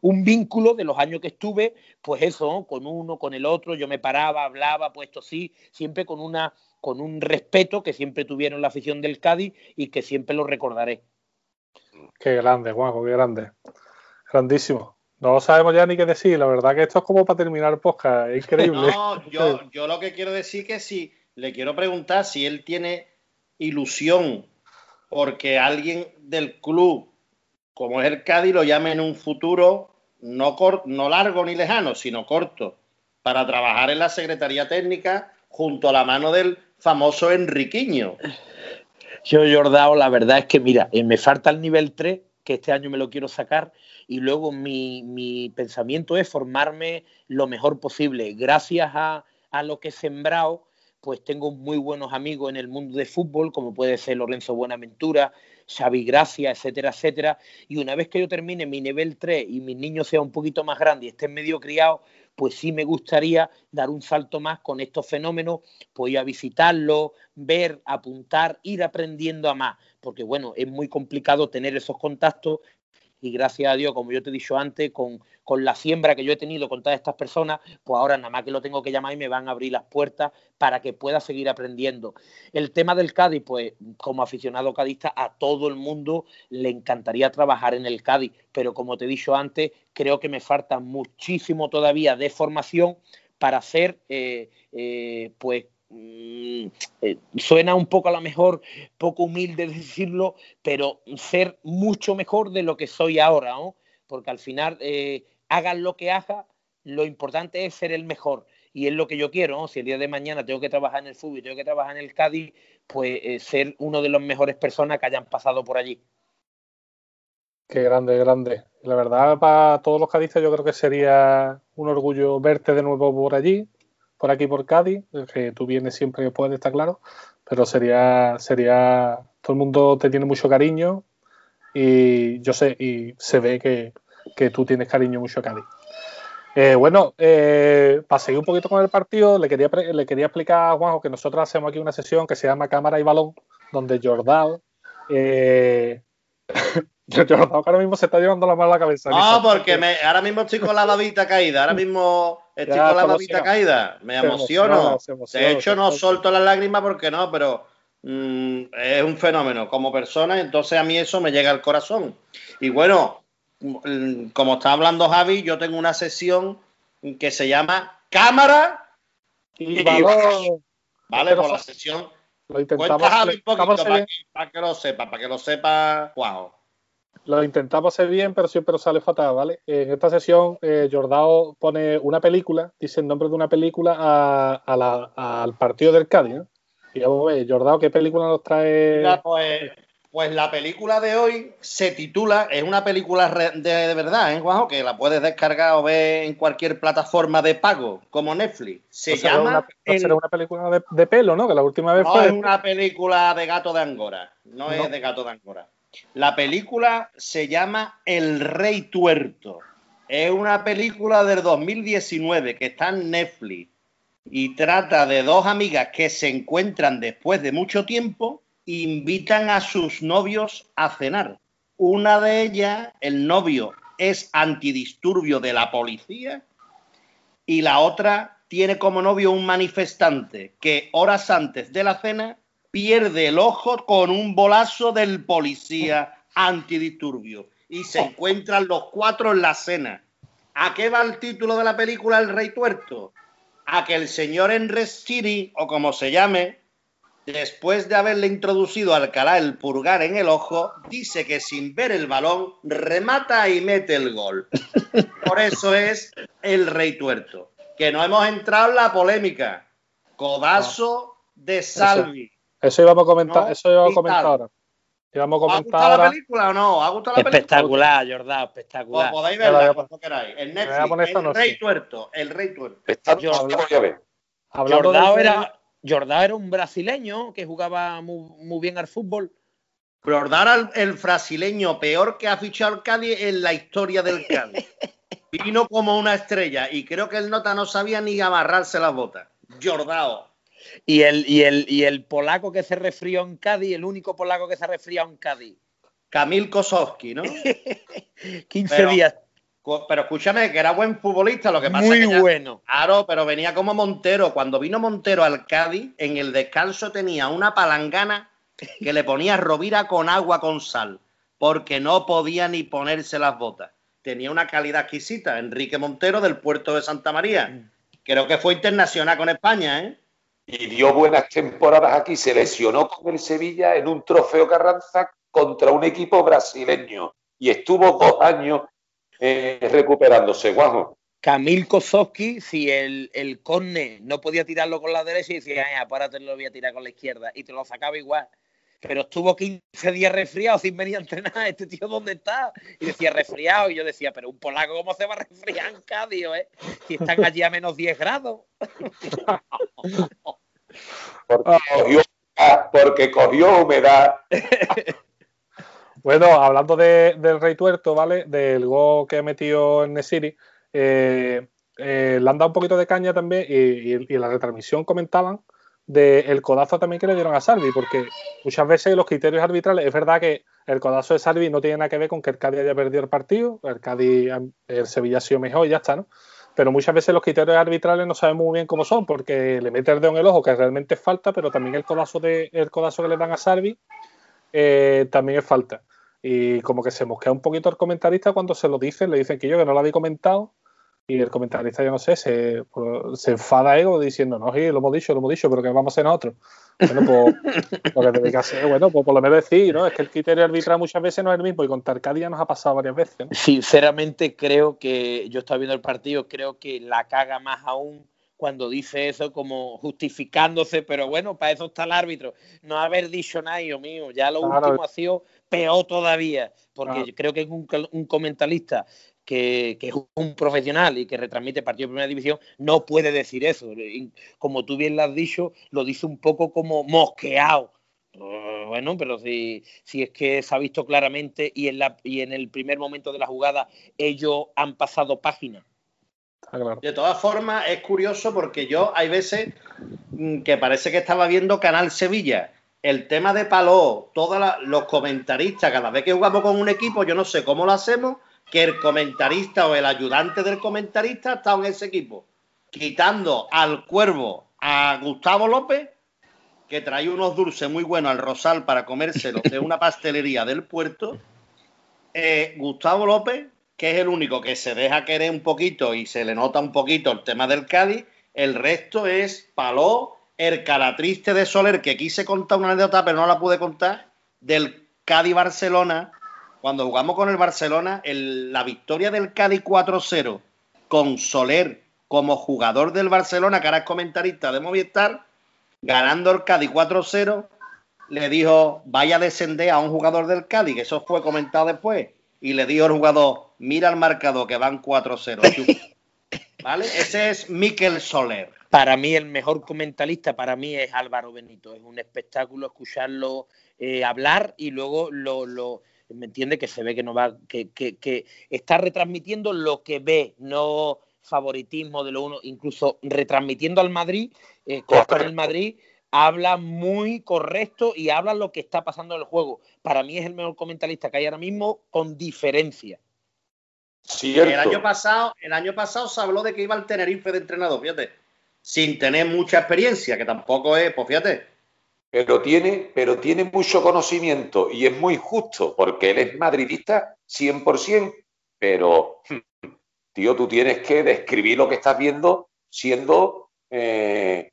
un, vínculo de los años que estuve, pues eso, con uno, con el otro, yo me paraba, hablaba, pues esto sí, siempre con una con un respeto que siempre tuvieron la afición del Cádiz y que siempre lo recordaré. Qué grande, Juanjo, qué grande. Grandísimo. No sabemos ya ni qué decir. La verdad que esto es como para terminar podcast. Es *laughs* increíble. No, yo, yo lo que quiero decir que si le quiero preguntar si él tiene ilusión porque alguien del club, como es el Cádiz, lo llame en un futuro no, no largo ni lejano, sino corto, para trabajar en la Secretaría Técnica junto a la mano del famoso Enriquiño. Yo, Jordao, la verdad es que, mira, eh, me falta el nivel 3, que este año me lo quiero sacar, y luego mi, mi pensamiento es formarme lo mejor posible. Gracias a, a lo que he sembrado, pues tengo muy buenos amigos en el mundo de fútbol, como puede ser Lorenzo Buenaventura, Xavi Gracia, etcétera, etcétera. Y una vez que yo termine mi nivel 3 y mis niños sean un poquito más grandes y estén medio criados, pues sí me gustaría dar un salto más con estos fenómenos, pues ir a visitarlos, ver, apuntar, ir aprendiendo a más, porque bueno, es muy complicado tener esos contactos y gracias a Dios, como yo te he dicho antes, con, con, la siembra que yo he tenido con todas estas personas, pues ahora nada más que lo tengo que llamar y me van a abrir las puertas para que pueda seguir aprendiendo. El tema del Cádiz, pues como aficionado cadista, a todo el mundo le encantaría trabajar en el Cádiz, pero como te he dicho antes, creo que me falta muchísimo todavía de formación para hacer, eh, eh, pues Mm, eh, suena un poco a lo mejor poco humilde decirlo, pero ser mucho mejor de lo que soy ahora, ¿no? Porque al final, eh, hagan lo que haga, lo importante es ser el mejor. Y es lo que yo quiero. Si el día de mañana tengo que trabajar en el fútbol tengo que trabajar en el Cádiz, pues eh, ser uno de los mejores personas que hayan pasado por allí. Qué grande, grande. La verdad, para todos los cadistas, yo creo que sería un orgullo verte de nuevo por allí, por aquí por Cádiz, que tú vienes siempre que puedes, está claro, pero sería, sería, todo el mundo te tiene mucho cariño y yo sé, y se ve que, tú tienes cariño mucho a Cádiz. Eh, bueno, eh, para seguir un poquito con el partido, le quería, le quería explicar a Juanjo que nosotros hacemos aquí una sesión que se llama Cámara y Balón, donde Jordao eh, *laughs* ahora mismo se está llevando la mano a la cabeza. No, porque ahora mismo estoy con la babita caída. Ahora mismo estoy con la babita caída. Me emociono. de hecho, no solto las lágrimas porque no, pero mm, es un fenómeno como persona. Entonces a mí eso me llega al corazón. Y bueno, mm, como está hablando Javi, yo tengo una sesión que se llama Cámara y. Vale, por la sesión. Lo intentamos. Javi, un poquito para que, para que, lo sepa, para que lo sepa, wow lo intentamos hacer bien, pero siempre sale fatal, ¿vale? En esta sesión, eh, Jordao pone una película, dice el nombre de una película al partido del Cádiz, ¿no? Y vamos a ver, Jordao, ¿qué película nos trae? pues, pues, la película de hoy se titula, es una película de, verdad, ¿eh, Juanjo? Que la puedes descargar o ver en cualquier plataforma de pago, como Netflix. Se llama... Será una, película de, pelo, ¿no? Que la última vez no fue... es una película de gato de Angora, no. es de gato de Angora. La película se llama El Rey Tuerto. Es una película del 2019 que está en Netflix y trata de dos amigas que se encuentran después de mucho tiempo e invitan a sus novios a cenar. Una de ellas, el novio, es antidisturbio de la policía y la otra tiene como novio un manifestante que horas antes de la cena pierde el ojo con un bolazo del policía antidisturbio y se encuentran los cuatro en la cena. ¿A qué va el título de la película El Rey Tuerto? A que el señor City, o como se llame, después de haberle introducido al Alcalá el purgar en el ojo, dice que sin ver el balón remata y mete el gol. *laughs* Por eso es el Rey Tuerto. Que no hemos entrado en la polémica. Codazo de Salvi. Eso íbamos a comentar, eso íbamos a comentar ahora. Íbamos a comentar ¿Ha gustado la película o no? ¿Ha gustado la espectacular, película? Jordán, espectacular. Pues podéis verla cuando queráis. El Netflix, El Rey Tuerto, El Rey Tuerto. Jordán era, Jordán era un brasileño que jugaba muy, bien al fútbol. Jordán el brasileño peor que ha fichado el Cádiz en la historia del Cádiz. *laughs* Vino como una estrella y creo que el Nota no sabía ni amarrarse las botas. Jordao. Y el, y, el, y el polaco que se resfrió en Cádiz, el único polaco que se ha resfriado en Cádiz. Kamil Kosowski, ¿no? *laughs* 15 días. Pero escúchame, que era buen futbolista, lo que pasa Muy es que bueno. Claro, pero venía como Montero. Cuando vino Montero al Cádiz, en el descanso tenía una palangana que le ponía Rovira con agua con sal, porque no podía ni ponerse las botas. Tenía una calidad exquisita. Enrique Montero del puerto de Santa María. Mm. Creo que fue internacional con España, ¿eh? Y dio buenas temporadas aquí. Se lesionó con el Sevilla en un trofeo Carranza contra un equipo brasileño y estuvo dos años eh, recuperándose, Guajo. Camil Kozowski, si el, el no podía tirarlo con la derecha y decía, ay, ahora te lo voy a tirar con la izquierda, y te lo sacaba igual. Pero estuvo 15 días resfriado sin venir a entrenar. ¿Este tío dónde está? Y decía resfriado. Y yo decía, pero un polaco, ¿cómo se va a resfriar en Cádiz, eh? Si están allí a menos 10 grados. porque, cogió, porque cogió humedad. Bueno, hablando de, del Rey Tuerto, ¿vale? Del gol que metió en Nesiri, eh, eh, le han dado un poquito de caña también y, y, y en la retransmisión comentaban del codazo también que le dieron a Salvi, porque muchas veces los criterios arbitrales, es verdad que el codazo de Salvi no tiene nada que ver con que el Cádiz haya perdido el partido, el Cádiz, el Sevilla ha sido mejor y ya está, ¿no? Pero muchas veces los criterios arbitrales no sabemos muy bien cómo son, porque le mete el dedo en el ojo, que realmente falta, pero también el codazo, de, el codazo que le dan a Salvi eh, también es falta. Y como que se mosquea un poquito el comentarista cuando se lo dicen, le dicen que yo que no lo había comentado, y el comentarista, yo no sé, se, pues, se enfada ego diciendo, no, sí, lo hemos dicho, lo hemos dicho, pero que vamos a hacer nosotros. Bueno, pues *laughs* lo que tiene que hacer, bueno, pues por lo menos decir, ¿no? Es que el criterio arbitral muchas veces no es el mismo y con Tarcadia nos ha pasado varias veces. ¿no? Sinceramente creo que, yo estaba viendo el partido, creo que la caga más aún cuando dice eso como justificándose, pero bueno, para eso está el árbitro. No haber dicho nada, Dios mío, ya lo claro. último ha sido peor todavía, porque claro. creo que un, un comentarista que, que, es un profesional y que retransmite partido de primera división, no puede decir eso. Como tú bien lo has dicho, lo dice un poco como mosqueado. Uh, bueno, pero si, si, es que se ha visto claramente y en, la, y en el primer momento de la jugada ellos han pasado página. Claro. De todas formas, es curioso porque yo hay veces mm, que parece que estaba viendo Canal Sevilla. El tema de Paló, todos los comentaristas, cada vez que jugamos con un equipo, yo no sé cómo lo hacemos, que el comentarista o el ayudante del comentarista ha estado en ese equipo, quitando al cuervo a Gustavo López, que trae unos dulces muy buenos al Rosal para comérselos de una pastelería del puerto. Eh, Gustavo López, que es el único que se deja querer un poquito y se le nota un poquito el tema del Cádiz, el resto es Paló, el cara triste de Soler, que quise contar una anécdota, pero no la pude contar, del Cádiz-Barcelona, cuando jugamos con el Barcelona, el, la victoria del Cádiz 4-0 con Soler como jugador del Barcelona, que ahora es comentarista de Movistar, ganando el Cádiz 4-0, le dijo, vaya a descender a un jugador del Cádiz, que eso fue comentado después, y le dijo al jugador, mira el marcador, que van 4-0. *laughs* ¿Vale? Ese es Miquel Soler. Para mí el mejor comentarista, para mí es Álvaro Benito. Es un espectáculo escucharlo eh, hablar y luego lo, lo me entiende que se ve que no va, que, que, que, está retransmitiendo lo que ve, no favoritismo de lo uno, incluso retransmitiendo al Madrid, eh, en el Madrid, habla muy correcto y habla lo que está pasando en el juego. Para mí es el mejor comentarista que hay ahora mismo, con diferencia. Cierto. El año pasado, el año pasado se habló de que iba al Tenerife de entrenador, fíjate, sin tener mucha experiencia, que tampoco es, pues fíjate, pero tiene, pero tiene mucho conocimiento y es muy justo porque él es madridista 100%, pero, *laughs* tío, tú tienes que describir lo que estás viendo siendo eh,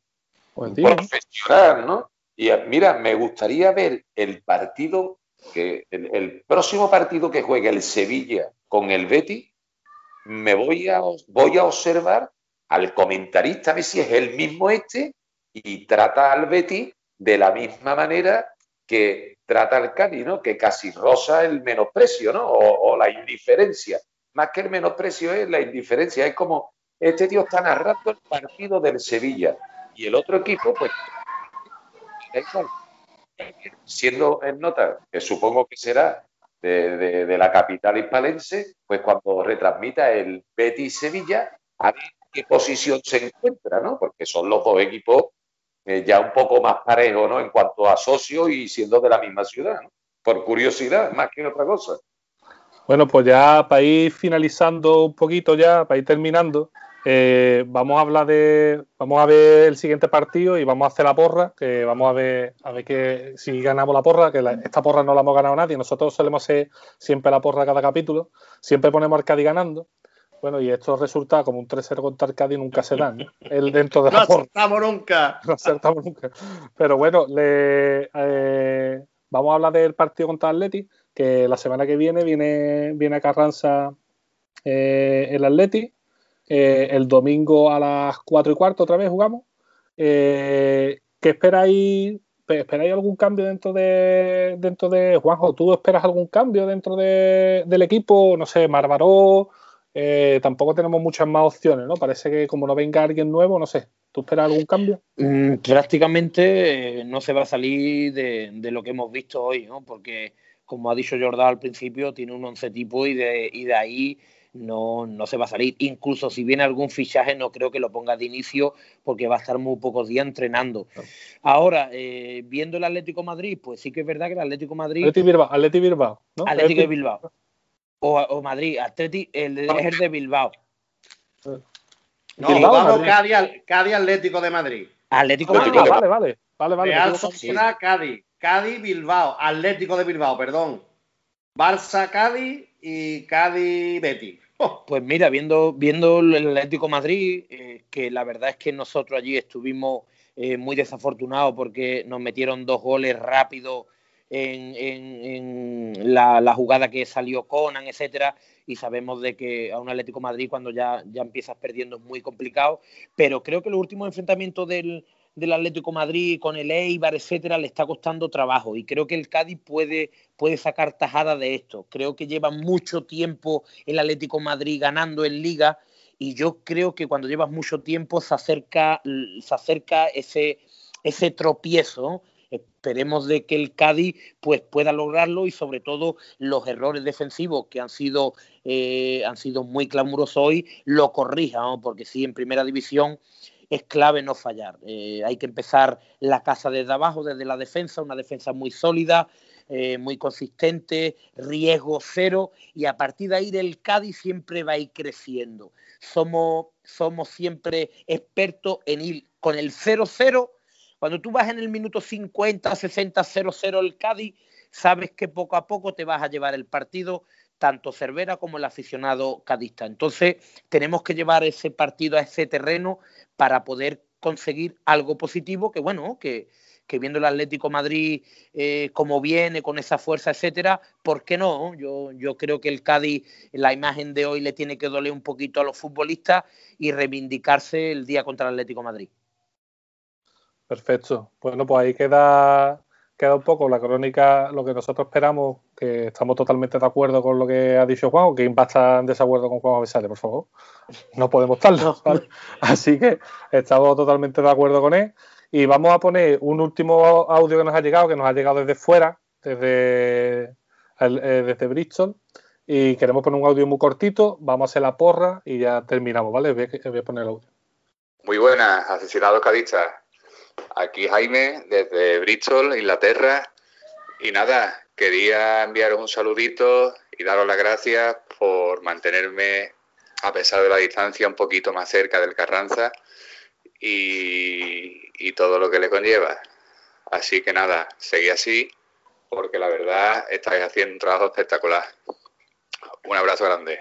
profesional, ¿no? Y mira, me gustaría ver el partido, que el, el, próximo partido que juegue el Sevilla con el Betty, me voy a, voy a observar al comentarista, a ver si es el mismo este, y trata al Betty de la misma manera que trata el Cádiz, ¿no? Que casi rosa el menosprecio, ¿no? O, o, la indiferencia. Más que el menosprecio es la indiferencia. Es como, este tío está narrando el partido del Sevilla y el otro equipo, pues, siendo en nota, que supongo que será de, de, de la capital hispalense, pues cuando retransmita el Betis Sevilla, a ver qué posición se encuentra, ¿no? Porque son los dos equipos eh, ya un poco más parejo, ¿no? En cuanto a socios y siendo de la misma ciudad, ¿no? Por curiosidad, más que otra cosa. Bueno, pues ya para ir finalizando un poquito ya, para ir terminando, eh, vamos a hablar de, vamos a ver el siguiente partido y vamos a hacer la porra, que vamos a ver, a ver que si ganamos la porra, que esta porra no la hemos ganado nadie, nosotros solemos hacer siempre la porra cada capítulo, siempre ponemos al Cádiz ganando, bueno, y estos resultados como un 3-0 contra Cádiz nunca se dan, ¿no? El dentro de *laughs* la no acertamos nunca. *laughs* No acertamos nunca. Pero bueno, le, eh, vamos a hablar del partido contra Atleti, que la semana que viene viene, viene a Carranza eh, el Atleti, Eh, el domingo a las 4 y cuarto otra vez jugamos. Eh, ¿Qué esperáis? ¿Esperáis algún cambio dentro de dentro de Juanjo? ¿Tú esperas algún cambio dentro del equipo? No sé, Marbaró. Eh, tampoco tenemos muchas más opciones, ¿no? Parece que como no venga alguien nuevo, no sé. ¿Tú esperas algún cambio? Mm, prácticamente no se va a salir de, de, lo que hemos visto hoy, ¿no? Porque, como ha dicho Jordán al principio, tiene un once tipo y de, y de ahí no, no se va a salir. Incluso si viene algún fichaje, no creo que lo ponga de inicio porque va a estar muy pocos días entrenando. Ahora, eh, viendo el Atlético Madrid, pues sí que es verdad que el Atlético Madrid. Atlético Bilbao, Atlético Bilbao, ¿no? Atlético Bilbao. O, o Madrid, Atlético, el, es el de Bilbao. No, vamos Cádiz, Cádiz, Atlético de Madrid. Atlético ah, Madrid. Vale, vale, vale, vale. Real Sociedad, Cádiz. Cádiz, Bilbao. Atlético de Bilbao, perdón. Barça, Cádiz y Cádiz Betis. Oh. *laughs* Pues mira, viendo, viendo el Atlético Madrid, eh, que la verdad es que nosotros allí estuvimos eh, muy desafortunados porque nos metieron dos goles rápidos en, en, la, la, jugada que salió Conan, etcétera, y sabemos de que a un Atlético Madrid cuando ya, ya empiezas perdiendo es muy complicado, pero creo que los últimos enfrentamientos del, del Atlético Madrid con el Eibar, etcétera, le está costando trabajo y creo que el Cádiz puede, puede sacar tajada de esto. Creo que lleva mucho tiempo el Atlético Madrid ganando en Liga y yo creo que cuando llevas mucho tiempo se acerca, se acerca ese, ese tropiezo. Esperemos de que el Cádiz pues, pueda lograrlo y sobre todo los errores defensivos que han sido, eh, han sido muy clamorosos hoy lo corrija, ¿no? porque sí, en primera división es clave no fallar. Eh, hay que empezar la casa desde abajo, desde la defensa, una defensa muy sólida, eh, muy consistente, riesgo cero, y a partir de ahí el Cádiz siempre va a ir creciendo. Somos, somos siempre expertos en ir con el 0-0. Cuando tú vas en el minuto 50, 60, 0-0 el Cádiz, sabes que poco a poco te vas a llevar el partido tanto Cervera como el aficionado cadista. Entonces, tenemos que llevar ese partido a ese terreno para poder conseguir algo positivo que, bueno, que, viendo el Atlético Madrid eh, como viene, con esa fuerza, etcétera, ¿por qué no? Yo, yo creo que el Cádiz, la imagen de hoy le tiene que doler un poquito a los futbolistas y reivindicarse el día contra el Atlético Madrid. Perfecto. Bueno, pues ahí queda queda un poco la crónica, lo que nosotros esperamos, que estamos totalmente de acuerdo con lo que ha dicho Juan, o que va a estar en desacuerdo con Juan Avesale, por favor. No podemos estarlo. ¿vale? Así que estamos totalmente de acuerdo con él. Y vamos a poner un último audio que nos ha llegado, que nos ha llegado desde fuera, desde, eh, desde Bristol. Y queremos poner un audio muy cortito, vamos a hacer la porra y ya terminamos, ¿vale? Voy a, voy a poner el audio. Muy buenas, aficionados cadistas. Aquí Jaime, desde Bristol, Inglaterra. Y nada, quería enviaros un saludito y daros las gracias por mantenerme, a pesar de la distancia, un poquito más cerca del Carranza y, todo lo que le conlleva. Así que nada, seguí así, porque la verdad estáis haciendo un trabajo espectacular. Un abrazo grande.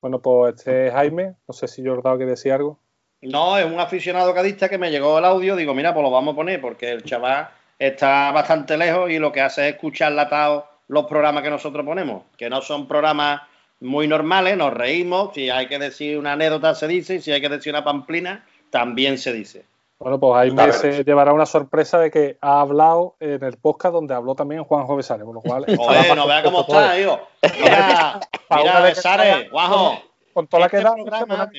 Bueno, pues este es Jaime. No sé si Jordao quiere decir algo. No, es un aficionado cadista que me llegó el audio. Digo, mira, pues lo vamos a poner porque el chaval está bastante lejos y lo que hace es escuchar latado los programas que nosotros ponemos, que no son programas muy normales, nos reímos. Si hay que decir una anécdota, se dice, y si hay que decir una pamplina, también se dice. Bueno, pues Jaime se llevará una sorpresa de que ha hablado en el podcast donde habló también Juan Besares, con lo cual. *laughs* Joder, no vea cómo está, tío. Mira, *laughs* mira Besares, Guajo con toda la este que da, programa,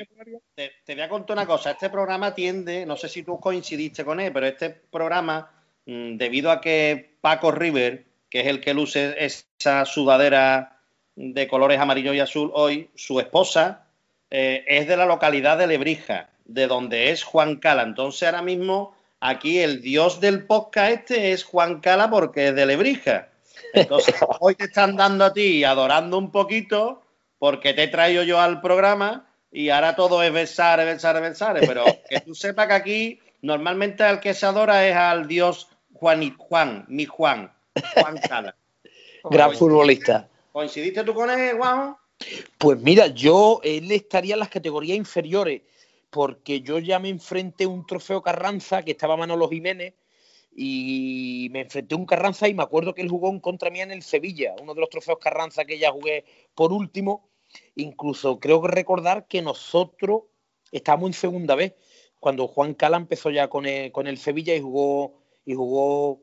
te, te, voy a contar una cosa. Este programa tiende, no sé si tú coincidiste con él, pero este programa, mmm, debido a que Paco River, que es el que luce esa sudadera de colores amarillo y azul hoy, su esposa eh, es de la localidad de Lebrija, de donde es Juan Cala. Entonces ahora mismo aquí el dios del podcast este es Juan Cala porque es de Lebrija. Entonces *laughs* hoy te están dando a ti adorando un poquito porque te he traído yo al programa y ahora todo es besar, besar, besar. Pero *laughs* que tú sepas que aquí normalmente al que se adora es al dios Juan, y Juan mi Juan, Juan Cala. *laughs* Gran futbolista. ¿Coincidiste tú con él, Juan? Pues mira, yo, él estaría en las categorías inferiores, porque yo ya me enfrenté a un trofeo Carranza que estaba Manolo Jiménez y me enfrenté a un Carranza y me acuerdo que él jugó en contra mía en el Sevilla, uno de los trofeos Carranza que ya jugué por último incluso creo que recordar que nosotros estábamos en segunda vez, cuando Juan Cala empezó ya con el, con el Sevilla y jugó, y jugó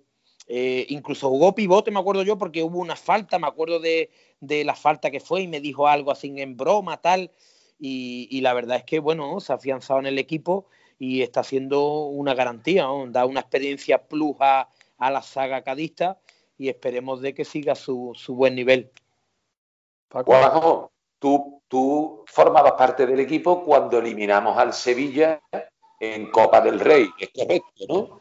eh, incluso jugó pivote, me acuerdo yo, porque hubo una falta, me acuerdo de, la falta que fue y me dijo algo así en broma, tal. Y, la verdad es que, bueno, se ha afianzado en el equipo y está siendo una garantía, da una experiencia plus a, la saga cadista y esperemos de que siga su, buen nivel. Tú, tú formabas parte del equipo cuando eliminamos al Sevilla en Copa del Rey, es correcto, ¿no?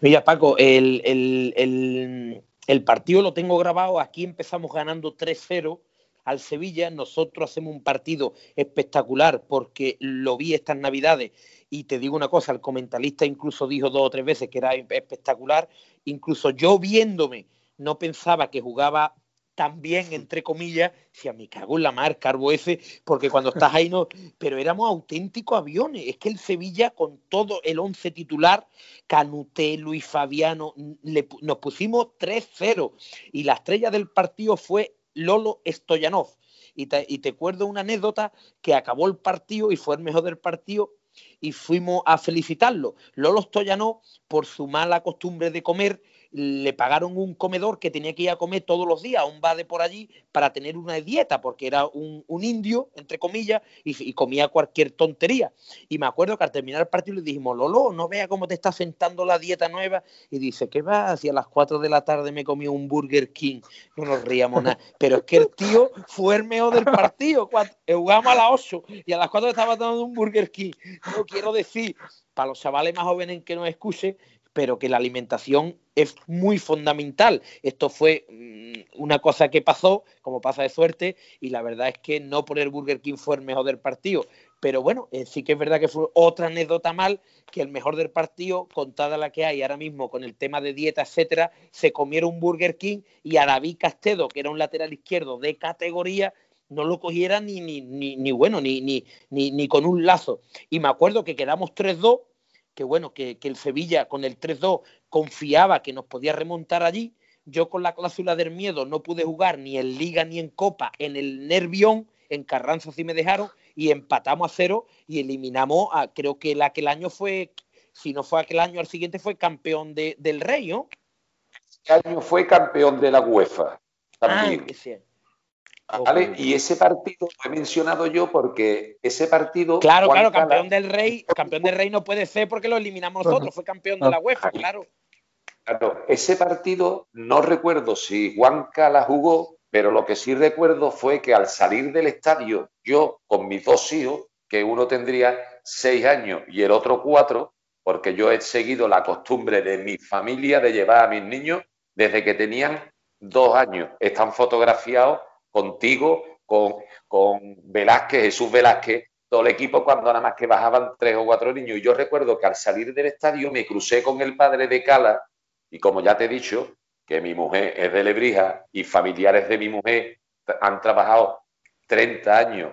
Mira, Paco, el, partido lo tengo grabado. Aquí empezamos ganando 3-0 al Sevilla. Nosotros hacemos un partido espectacular porque lo vi estas Navidades. Y te digo una cosa, el comentarista incluso dijo dos o tres veces que era espectacular. Incluso yo viéndome, no pensaba que jugaba también, entre comillas, si a mí cago en la mar, Carbo ese, porque cuando estás ahí no, pero éramos auténticos aviones. Es que el Sevilla, con todo el once titular, Canuté, Luis Fabiano, nos pusimos 3-0 y la estrella del partido fue Lolo Stoyanov. Y te, y te acuerdo una anécdota que acabó el partido y fue el mejor del partido y fuimos a felicitarlo. Lolo Stoyanov, por su mala costumbre de comer, le pagaron un comedor que tenía que ir a comer todos los días, un bar de por allí, para tener una dieta, porque era un, indio, entre comillas, y, comía cualquier tontería. Y me acuerdo que al terminar el partido le dijimos, Lolo, no vea cómo te está sentando la dieta nueva. Y dice, ¿qué va? Si a las 4 de la tarde me comí un Burger King. No nos ríamos nada. Pero es que el tío fue el mejor del partido. Jugamos a las 8 y a las 4 estaba tomando un Burger King. No quiero decir, para los chavales más jóvenes que nos escuchen, pero que la alimentación es muy fundamental. Esto fue mm, una cosa que pasó, como pasa de suerte, y la verdad es que no por el Burger King fue el mejor del partido. Pero bueno, eh, sí que es verdad que fue otra anécdota mal, que el mejor del partido, contada la que hay ahora mismo con el tema de dieta, etcétera, se comieron un Burger King y a David Castedo, que era un lateral izquierdo de categoría, no lo cogiera ni, ni, ni, ni bueno, ni, ni, ni, ni con un lazo. Y me acuerdo que quedamos 3-2 que bueno, que, el Sevilla con el 3-2 confiaba que nos podía remontar allí. Yo con la cláusula del miedo no pude jugar ni en Liga ni en Copa, en el Nervión, en Carranza sí me dejaron, y empatamos a cero y eliminamos a, creo que el, aquel año fue, si no fue aquel año, al siguiente fue campeón del Rey, ¿no? Este año fue campeón de la UEFA. También. Ah, y ese partido lo he mencionado yo porque ese partido. Claro, claro, campeón del Rey, campeón del Rey no puede ser porque lo eliminamos nosotros, fue campeón de la UEFA, claro. Claro, ese partido no recuerdo si Juan Cala jugó, pero lo que sí recuerdo fue que al salir del estadio, yo con mis dos hijos, que uno tendría seis años y el otro cuatro, porque yo he seguido la costumbre de mi familia de llevar a mis niños desde que tenían dos años. Están fotografiados contigo, con, con Velázquez, Jesús Velázquez, todo el equipo cuando nada más que bajaban tres o cuatro niños. Y yo recuerdo que al salir del estadio me crucé con el padre de Cala y como ya te he dicho, que mi mujer es de Lebrija y familiares de mi mujer han trabajado 30 años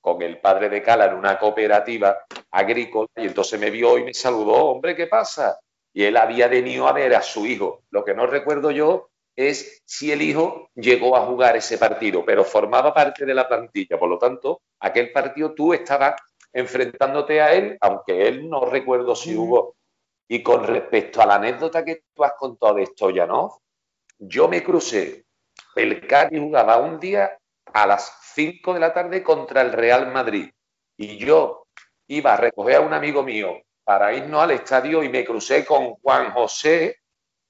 con el padre de Cala en una cooperativa agrícola y entonces me vio y me saludó, hombre, ¿qué pasa? Y él había venido a ver a su hijo. Lo que no recuerdo yo es si el hijo llegó a jugar ese partido, pero formaba parte de la plantilla. Por lo tanto, aquel partido tú estabas enfrentándote a él, aunque él no recuerdo si hubo. Y con respecto a la anécdota que tú has contado de ¿no? yo me crucé. El Cádiz jugaba un día a las 5 de la tarde contra el Real Madrid. Y yo iba a recoger a un amigo mío para irnos al estadio y me crucé con Juan José,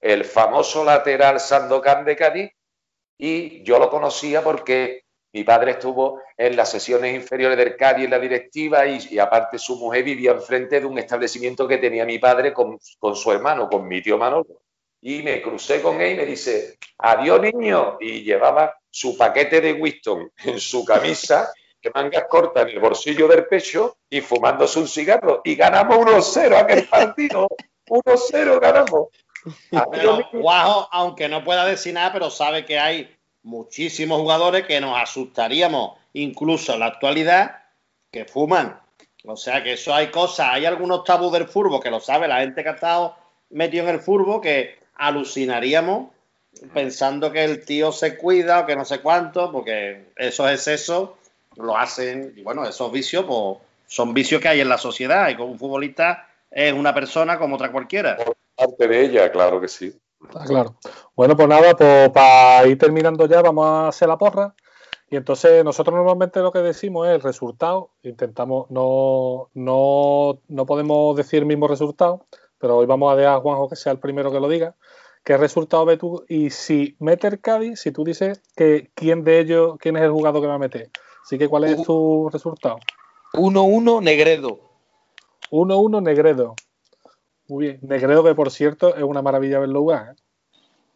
el famoso lateral Sandokan de Cádiz, y yo lo conocía porque mi padre estuvo en las sesiones inferiores del Cádiz en la directiva y, aparte su mujer vivía enfrente de un establecimiento que tenía mi padre con, su hermano, con mi tío Manolo. Y me crucé con él y me dice, adiós niño, y llevaba su paquete de Winston en su camisa, que mangas cortas en el bolsillo del pecho y fumándose un cigarro. Y ganamos 1-0 aquel partido. 1-0 ganamos. Pero Guajo, aunque no pueda decir nada, pero sabe que hay muchísimos jugadores que nos asustaríamos, incluso en la actualidad, que fuman. O sea que eso hay cosas, hay algunos tabús del furbo que lo sabe la gente que ha estado metido en el furbo que alucinaríamos pensando que el tío se cuida o que no sé cuánto, porque eso es eso lo hacen. Y bueno, esos vicios, pues son vicios que hay en la sociedad y con un futbolista es una persona como otra cualquiera. Parte de ella, claro que sí. claro. Bueno, pues nada, pues para ir terminando ya, vamos a hacer la porra. Y entonces nosotros normalmente lo que decimos es el resultado. Intentamos, no, no, no podemos decir el mismo resultado, pero hoy vamos a dejar a Juanjo que sea el primero que lo diga. ¿Qué resultado ves tú? Y si mete el Cádiz, si tú dices que quién de ellos, quién es el jugador que va a meter. Así que, ¿cuál es tu resultado? 1-1 Negredo. 1-1 Negredo. Muy bien. Negredo, que por cierto es una maravilla verlo jugar.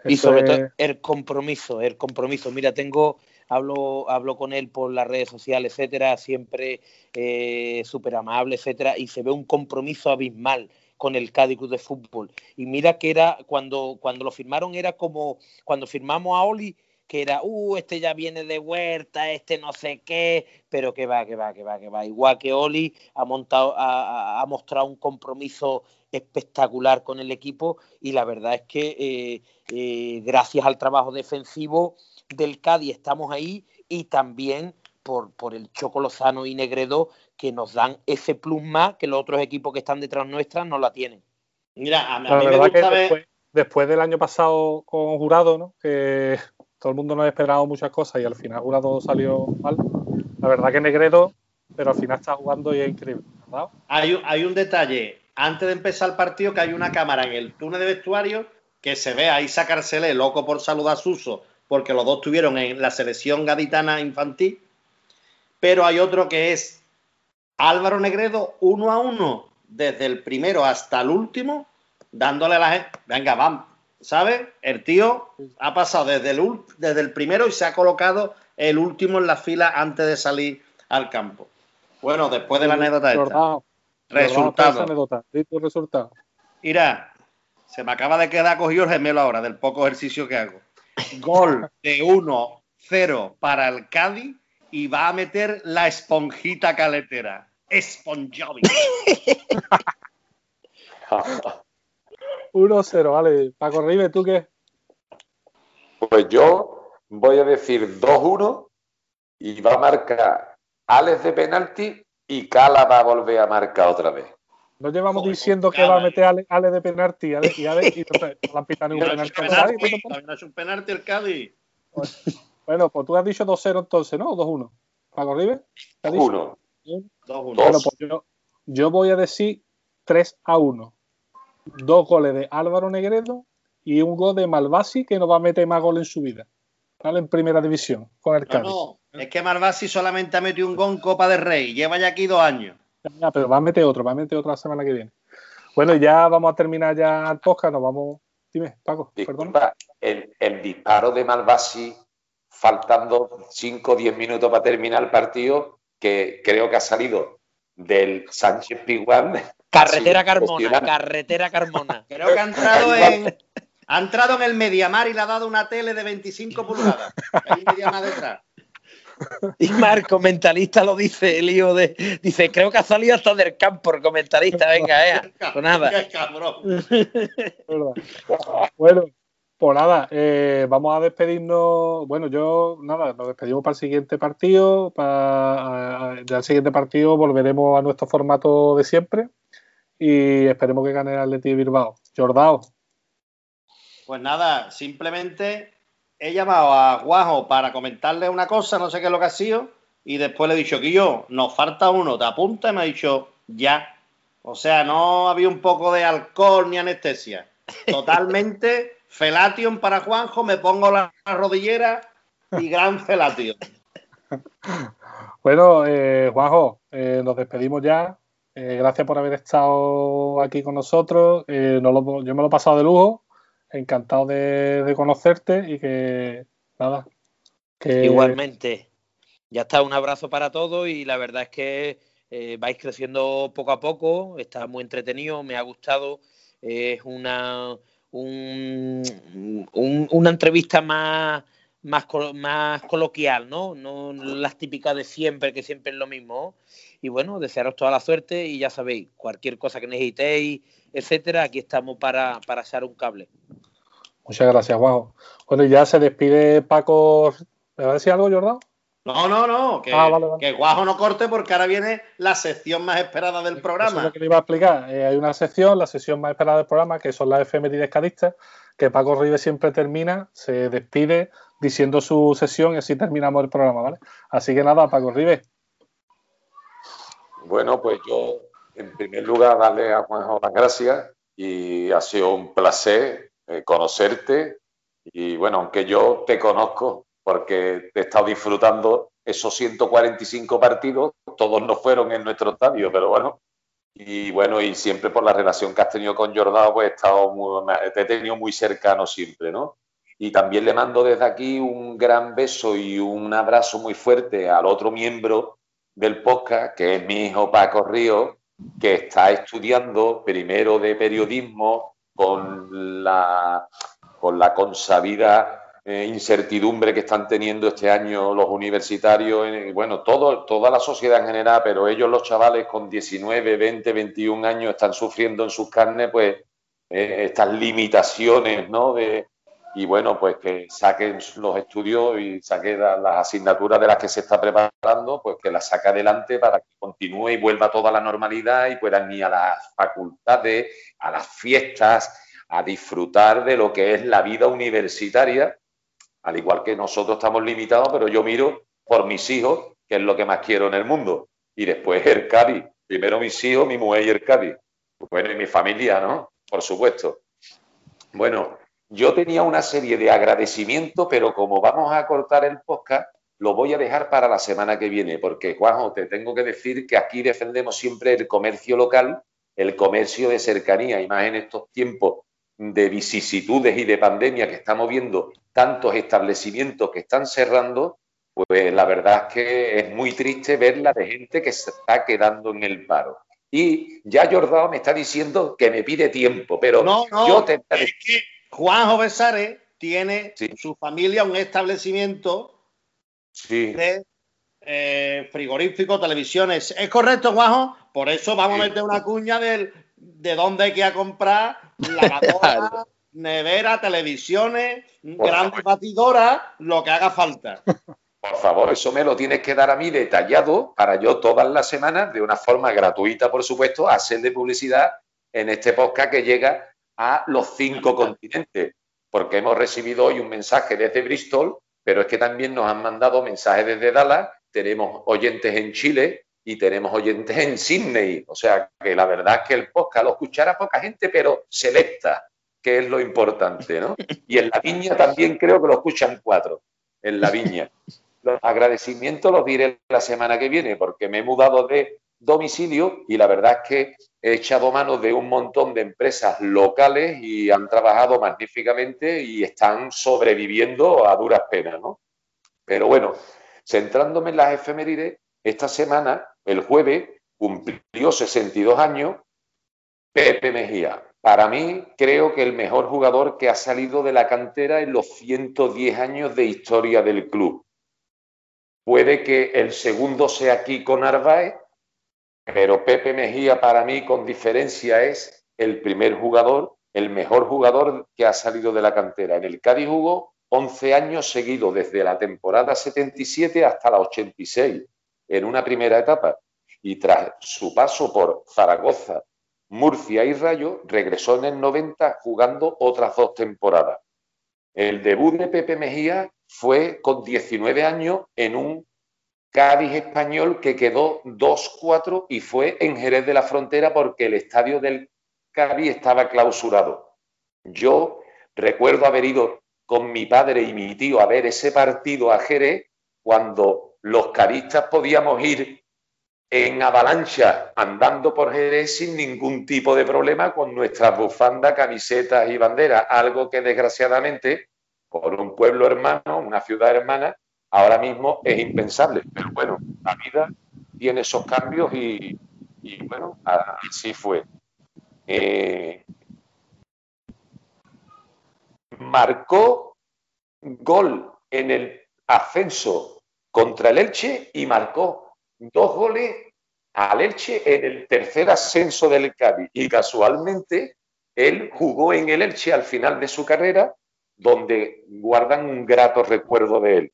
¿eh? Y sobre todo el compromiso, el compromiso. Mira, tengo, hablo, hablo con él por las redes sociales, etcétera, siempre eh, súper amable, etcétera, y se ve un compromiso abismal con el Cádiz Club de Fútbol. Y mira que era, cuando, cuando lo firmaron, era como cuando firmamos a Oli, que era, uh, este ya viene de huerta, este no sé qué, pero que va, que va, que va, que va. Igual que Oli ha, montado, ha, mostrado un compromiso espectacular con el equipo y la verdad es que eh, eh, gracias al trabajo defensivo del Cádiz estamos ahí y también por, por el Choco Lozano y Negredo que nos dan ese plus más que los otros equipos que están detrás nuestras no la tienen. Mira, a, mí me gusta ver... después, del año pasado con Jurado, ¿no? que todo el mundo nos ha esperado muchas cosas y al final Jurado salió mal. La verdad que Negredo, pero al final está jugando y es increíble. Hay, hay un detalle, antes de empezar el partido, que hay una cámara en el túnel de vestuario que se ve ahí sacársele loco por saludar a Suso, porque los dos estuvieron en la selección gaditana infantil, pero hay otro que es Álvaro Negredo uno a uno, desde el primero hasta el último, dándole a la gente, venga, vamos, ¿sabes? El tío ha pasado desde el, desde el primero y se ha colocado el último en la fila antes de salir al campo. Bueno, después de la anécdota esta. Resultado. resultado. Mira, se me acaba de quedar cogido el gemelo ahora del poco ejercicio que hago. Gol de 1-0 para el Cádiz y va a meter la esponjita caletera. Esponjovi. 1-0, vale. Paco Rive, ¿tú qué? Pues yo voy a decir 2-1 y va a marcar Alex de penalti y Cala va a volver a marcar otra vez. No llevamos diciendo que va a meter Alex, Ale de penalti y Alex, y, Alex, y la pitan un penalti. También es un penalti el Cádiz. Bueno, pues tú has dicho 2-0 entonces, ¿no? ¿O 2-1? Paco Rive. 2-1. Bueno, pues yo, yo voy a decir 3 a 1 dos goles de Álvaro Negredo y un gol de Malvasi que no va a meter más goles en su vida. ¿vale? En primera división con el Cádiz. No, es que Malvasi solamente ha metido un gol en Copa del Rey. Lleva ya aquí dos años. Ya, pero va a meter otro, va a meter otro la semana que viene. Bueno, ya vamos a terminar ya el podcast. Nos vamos. Dime, Paco, perdón. El, el, disparo de Malvasi, faltando 5 o 10 minutos para terminar el partido, que creo que ha salido del Sánchez Piguán Carretera Carmona, carretera Carmona. Creo que ha entrado en. Ha entrado en el Mediamar y le ha dado una tele de 25 pulgadas. Hay Mediamar detrás. Y Marco, comentarista, lo dice, el hijo de. Dice, creo que ha salido hasta del campo el comentarista, venga, eh. *laughs* Pues nada. *laughs* bueno, pues nada, eh, vamos a despedirnos. Bueno, yo, nada, nos despedimos para el siguiente partido. Para, ya el siguiente partido volveremos a nuestro formato de siempre y esperemos que gane el Atleti Bilbao. Jordao. Pues nada, simplemente he llamado a Guajo para comentarle una cosa, no sé qué es lo que ha sido, y después le he dicho que yo, nos falta uno, te apunta y me ha dicho ya. O sea, no había un poco de alcohol ni anestesia. Totalmente *laughs* felation para Juanjo, me pongo la rodillera y gran felation. Bueno, eh, Juanjo, eh, nos despedimos ya. Eh, gracias por haber estado aquí con nosotros. Yo me lo he pasado de lujo. Encantado de, conocerte y que nada. Igualmente. Ya está, un abrazo para todos y la verdad es que eh, vais creciendo poco a poco. Está muy entretenido, me ha gustado. Es una, una entrevista más, más, más coloquial, ¿no? No las típicas de siempre, que siempre es lo mismo. Y bueno, desearos toda la suerte y ya sabéis, cualquier cosa que necesitéis, etcétera, aquí estamos para, para echar un cable. Muchas gracias, Juanjo. Bueno, ya se despide Paco. ¿Me va a decir algo, Jordán? No, no, no, que, Ah, vale, vale. que Guajo no corte porque ahora viene la sección más esperada del Eso es programa. lo que le iba a explicar. Eh, hay una sección, la sesión más esperada del programa, que son las efemérides cadistas, que Paco Ribe siempre termina, se despide diciendo su sesión y así terminamos el programa, ¿vale? Así que nada, Paco Ribe. Bueno, pues yo, en primer lugar, darle a Juanjo las gracias y ha sido un placer eh, conocerte. Y bueno, aunque yo te conozco porque te he estado disfrutando esos 145 partidos, todos no fueron en nuestro estadio, pero bueno. Y bueno, y siempre por la relación que has tenido con Jordao, pues he estado muy, te he tenido muy cercano siempre, ¿no? Y también le mando desde aquí un gran beso y un abrazo muy fuerte al otro miembro del podcast, que es mi hijo Paco Río, que está estudiando primero de periodismo con la, con la consabida eh, incertidumbre que están teniendo este año los universitarios, eh, bueno, todo, toda la sociedad en general, pero ellos los chavales con 19, 20, 21 años están sufriendo en sus carnes pues eh, estas limitaciones, ¿no? De, y bueno, pues que saquen los estudios y saquen la- las asignaturas de las que se está preparando, pues que las saque adelante para que continúe y vuelva toda la normalidad y puedan ir a las facultades, a las fiestas, a disfrutar de lo que es la vida universitaria, al igual que nosotros estamos limitados, pero yo miro por mis hijos, que es lo que más quiero en el mundo, y después el Cádiz, primero mis hijos, mi mujer y el Cádiz, bueno, y mi familia, ¿no? Por supuesto. Bueno, yo tenía una serie de agradecimientos, pero como vamos a cortar el podcast, lo voy a dejar para la semana que viene, porque Juanjo, te tengo que decir que aquí defendemos siempre el comercio local, el comercio de cercanía, y más en estos tiempos de vicisitudes y de pandemia que estamos viendo tantos establecimientos que están cerrando, pues la verdad es que es muy triste ver la de gente que se está quedando en el paro. Y ya Jordao me está diciendo que me pide tiempo, pero No, no, yo te es que Juanjo Besares tiene Sí. su familia un establecimiento sí, de eh, frigorífico, televisiones. ¿Es correcto, Juanjo? Por eso vamos a meter una cuña del, de dónde hay que ir a comprar *laughs* lavadora, nevera, televisiones, grandes favor. batidoras, lo que haga falta. Por favor, eso me lo tienes que dar a mí detallado para yo todas las semanas, de una forma gratuita, por supuesto, hacer de publicidad en este podcast que llega a los cinco continentes. Porque hemos recibido hoy un mensaje desde Bristol, pero es que también nos han mandado mensajes desde Dallas, tenemos oyentes en Chile y tenemos oyentes en Sydney. O sea, que la verdad es que el podcast lo escuchará poca gente, pero selecta, que es lo importante, ¿no? Y en la viña también creo que lo escuchan cuatro, en la viña. Los agradecimientos los diré la semana que viene, porque me he mudado de domicilio y la verdad es que he echado mano de un montón de empresas locales y han trabajado magníficamente y están sobreviviendo a duras penas, ¿no? Pero bueno, centrándome en las efemérides, esta semana, el jueves, cumplió 62 años Pepe Mejía. Para mí, creo que el mejor jugador que ha salido de la cantera en los 110 años de historia del club. Puede que el segundo sea Kiko Narváez, pero Pepe Mejía para mí con diferencia es el primer jugador, el mejor jugador que ha salido de la cantera. En el Cádiz jugó 11 años seguidos, desde la temporada 77 hasta la 86, en una primera etapa. Y tras su paso por Zaragoza, Murcia y Rayo, regresó en el 90 jugando otras dos temporadas. El debut de Pepe Mejía fue con 19 años en un Cádiz español que quedó 2-4 y fue en Jerez de la Frontera porque el estadio del Cádiz estaba clausurado. Yo recuerdo haber ido con mi padre y mi tío a ver ese partido a Jerez cuando los caristas podíamos ir en avalancha andando por Jerez sin ningún tipo de problema con nuestras bufandas, camisetas y banderas, algo que desgraciadamente por un pueblo hermano, una ciudad hermana, ahora mismo es impensable. Pero bueno, la vida tiene esos cambios y, bueno, así fue. Eh, marcó gol en el ascenso contra el Elche y marcó dos goles al Elche en el tercer ascenso del Cádiz. Y casualmente él jugó en el Elche al final de su carrera, donde guardan un grato recuerdo de él.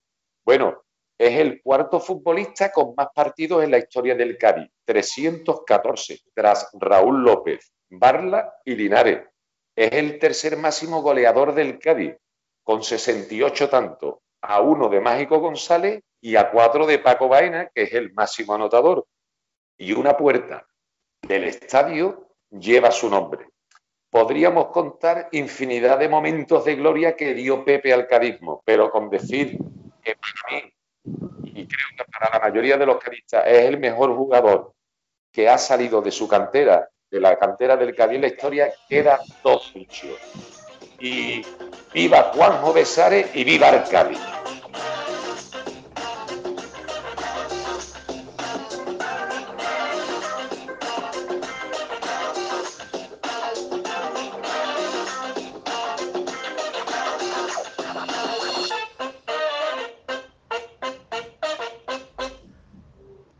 Bueno, es el cuarto futbolista con más partidos en la historia del Cádiz, 314, tras Raúl López, Barla y Linares. Es el tercer máximo goleador del Cádiz, con 68 tantos, a uno de Mágico González y a cuatro de Paco Baena, que es el máximo anotador. Y una puerta del estadio lleva su nombre. Podríamos contar infinidad de momentos de gloria que dio Pepe al cadismo, pero con decir que para mí, y creo que para la mayoría de los cadistas, es el mejor jugador que ha salido de su cantera, de la cantera del Cádiz en la historia, queda dos dichos. Y viva Juanjo Besares y viva el Cádiz.